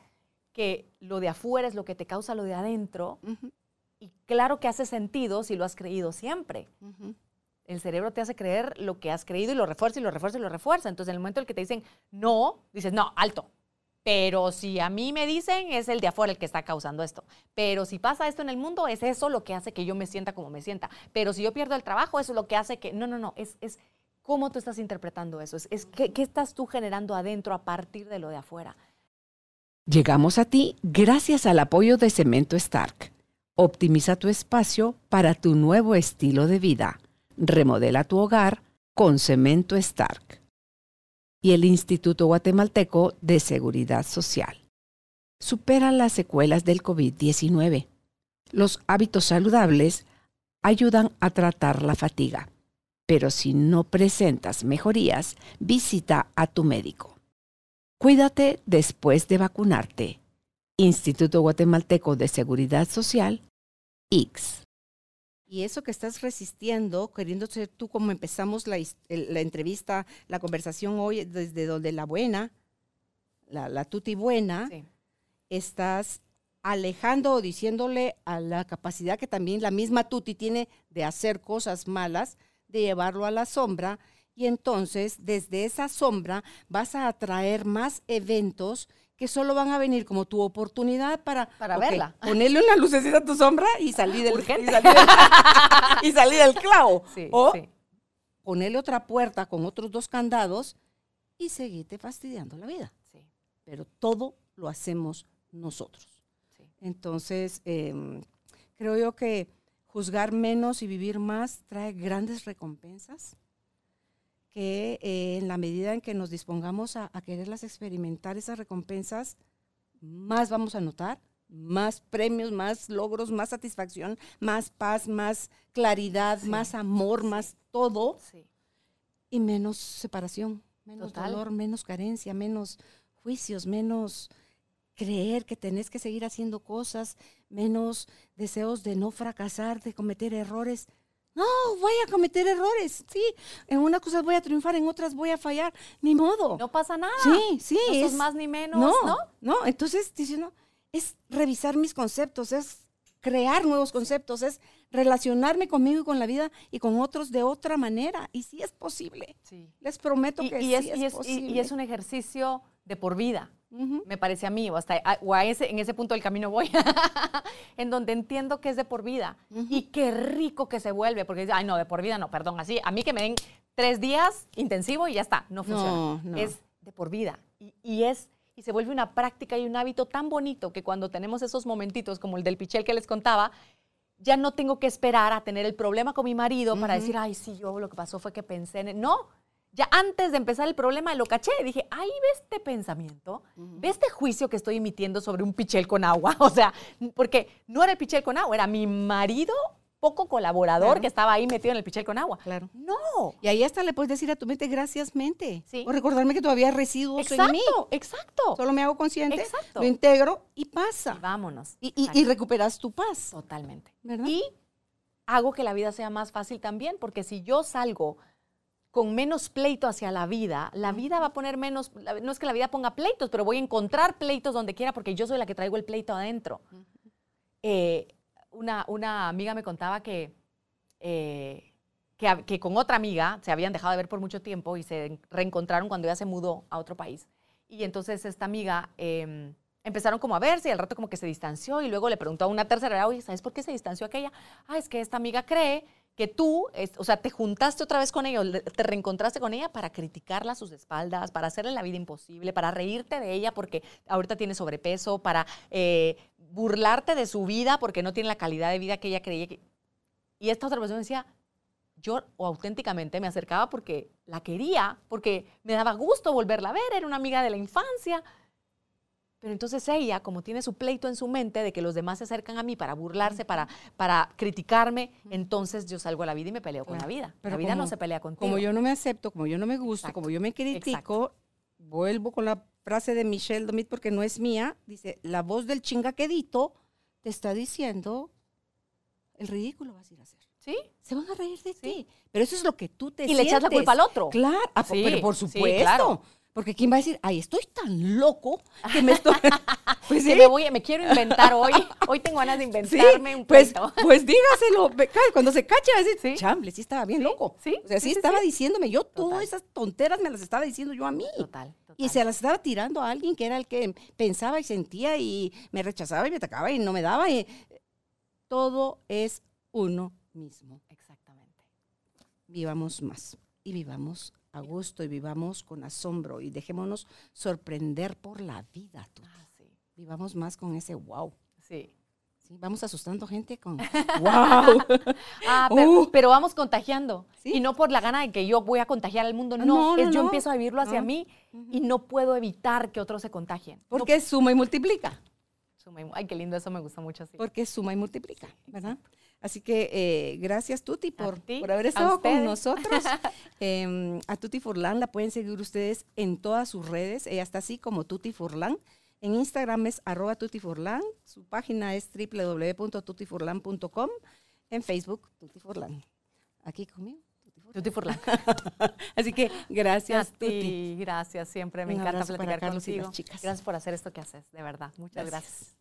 que lo de afuera es lo que te causa lo de adentro, y claro que hace sentido si lo has creído siempre. El cerebro te hace creer lo que has creído y lo refuerza y lo refuerza y lo refuerza. Entonces, en el momento en el que te dicen no, dices, no, alto. Pero si a mí me dicen, es el de afuera el que está causando esto. Pero si pasa esto en el mundo, es eso lo que hace que yo me sienta como me sienta. Pero si yo pierdo el trabajo, eso es lo que hace que... No, no, no, es, es cómo tú estás interpretando eso. Es, es qué, qué estás tú generando adentro a partir de lo de afuera.
Llegamos a ti gracias al apoyo de Cemento Stark. Optimiza tu espacio para tu nuevo estilo de vida. Remodela tu hogar con Cemento Stark. Y el Instituto Guatemalteco de Seguridad Social. Supera las secuelas del COVID-19. Los hábitos saludables ayudan a tratar la fatiga. Pero si no presentas mejorías, visita a tu médico. Cuídate después de vacunarte. Instituto Guatemalteco de Seguridad Social, IX.
Y eso que estás resistiendo, queriendo ser tú como empezamos la, entrevista, la conversación hoy, desde donde la buena, la, la tuti buena,
Sí.
estás alejando o diciéndole a la capacidad que también la misma tuti tiene de hacer cosas malas, de llevarlo a la sombra, y entonces desde esa sombra vas a atraer más eventos que solo van a venir como tu oportunidad para,
Para verla.
ponerle una lucecita a tu sombra y salir del,
Urgente.
y salir del, y salir del clavo.
Sí,
o
sí.
ponerle otra puerta con otros dos candados y seguirte fastidiando la vida.
sí.
Pero todo lo hacemos nosotros. Entonces, em, creo yo que juzgar menos y vivir más trae grandes recompensas. Que eh, en la medida en que nos dispongamos a, a quererlas experimentar, esas recompensas, más vamos a notar, más premios, más logros, más satisfacción, más paz, más claridad,
Sí.
más amor, más todo,
Sí.
y menos separación, menos
Total.
dolor, menos carencia, menos juicios, menos creer que tenés que seguir haciendo cosas, menos deseos de no fracasar, de cometer errores. No, voy a cometer errores, sí. En unas cosas voy a triunfar, en otras voy a fallar, ni modo.
No pasa nada.
sí, sí.
No sos
es-
más ni menos,
no,
¿no?
no, entonces dice, no, es revisar mis conceptos, es crear nuevos conceptos, es relacionarme conmigo y con la vida y con otros de otra manera. Y sí es posible.
Sí.
Les prometo
Y,
que
y
sí
es, y-
posible.
y es un ejercicio de por vida.
Ujú.
me parece a mí, o hasta a- o a ese, en ese punto del camino voy, en donde entiendo que es de por vida. Y qué rico que se vuelve, porque dice, ay, no, de por vida no, perdón, así, a mí que me den tres días intensivo y ya está, no funciona.
No, no.
Es de por vida. Y, y es, y se vuelve una práctica y un hábito tan bonito que cuando tenemos esos momentitos, como el del pichel que les contaba, ya no tengo que esperar a tener el problema con mi marido para decir, ay, sí, yo lo que pasó fue que pensé en... él". No, ya antes de empezar el problema lo caché. Dije, ahí ve este pensamiento, ve este juicio que estoy emitiendo sobre un pichel con agua. O sea, porque no era el pichel con agua, era mi marido poco colaborador
Claro.
que estaba ahí metido en el pichel con agua.
Claro.
No.
Y ahí hasta le puedes decir a tu mente, gracias mente.
Sí.
O recordarme que todavía residuos en mí.
Exacto, exacto.
Solo me hago consciente,
Exacto.
lo integro y
Y
pasa.
vámonos.
Y, y- y
Exacto.
recuperas tu paz.
Totalmente.
¿Verdad?
Y hago que la vida sea más fácil también, porque si yo salgo con menos pleito hacia la vida, la vida va a poner menos, no es que la vida ponga pleitos, pero voy a encontrar pleitos donde quiera porque yo soy la que traigo el pleito adentro. Eh, una, una amiga me contaba que, eh, que, que con otra amiga se habían dejado de ver por mucho tiempo y se reencontraron cuando ella se mudó a otro país. Y entonces esta amiga em, empezaron como a verse y al rato como que se distanció y luego le preguntó a una tercera, oye, ¿sabes por qué se distanció aquella? Ah, es que esta amiga cree que tú, o sea, te juntaste otra vez con le- te reencontraste con ella para criticarla a sus espaldas, para hacerle la vida imposible, para reírte de ella porque ahorita tiene sobrepeso, para eh, burlarte de su vida porque no tiene la calidad de vida que ella creía que... Y esta otra persona decía, yo o auténticamente me acercaba porque la quería, porque me daba gusto volverla a ver, era una amiga de la infancia. Pero entonces ella, como tiene su pleito en su mente de que los demás se acercan a mí para burlarse, para, para criticarme, entonces yo salgo a la vida y me peleo con la vida.
Pero
la vida no se pelea contigo.
Como yo no me acepto, como yo no me gusto,
Exacto,
como yo me critico,
exacto.
vuelvo con la frase de Michelle Domit porque no es mía. Dice, la voz del chingaquedito te está diciendo el ridículo vas a ir a hacer.
¿Sí?
Se van a reír de
Sí.
ti. Pero eso es lo que tú te
Y le echas la culpa al otro.
Claro, ah,
Sí,
pero por
sí,
supuesto.
claro.
Porque ¿quién va a decir, ay, estoy tan loco que me estoy... pues
Que
sí,
me, voy, me quiero inventar hoy. Hoy tengo ganas de
sí,
inventarme un
pues, pues dígaselo. Cuando se cacha, va a decir,
Sí.
chamble, sí estaba bien loco.
sí,
O sea, sí, estaba diciéndome, yo
Total.
todas esas tonteras me las estaba diciendo yo a mí.
Total, total.
Y se las estaba tirando a alguien que era el que pensaba y sentía y me rechazaba y me atacaba y no me daba. y- todo es uno mismo.
Exactamente.
Vivamos más y vivamos a gusto y vivamos con asombro y dejémonos sorprender por la vida.
Ah, sí.
Vivamos más con ese wow.
Sí.
¿sí? Vamos asustando gente con wow.
Ah, pero,
Uh.
pero vamos contagiando.
Sí.
Y no por la gana de que yo voy a contagiar al mundo. No,
No, no,
es yo empiezo a vivirlo hacia mí y no puedo evitar que otros se contagien.
Porque suma y multiplica.
Suma y- ay, qué lindo, eso me gusta mucho.
Porque suma y multiplica, ¿verdad? Así que eh, gracias Tuti por, por haber estado con nosotros. Em, a Tuti Furlan la pueden seguir ustedes en todas sus redes. Ella está así como Tuti Furlan. En Instagram es arroba Tuti. Su página es www.tutifurlan.com. En Facebook, Tuti Furlan. Aquí conmigo. Tuti Furlan. Así que gracias,
a
Tuti.
ti, gracias. Siempre me
Un
encanta
para
platicar
Carlos y las
contigo.
chicas.
Gracias por hacer esto que haces, de verdad. Muchas
Gracias.
gracias.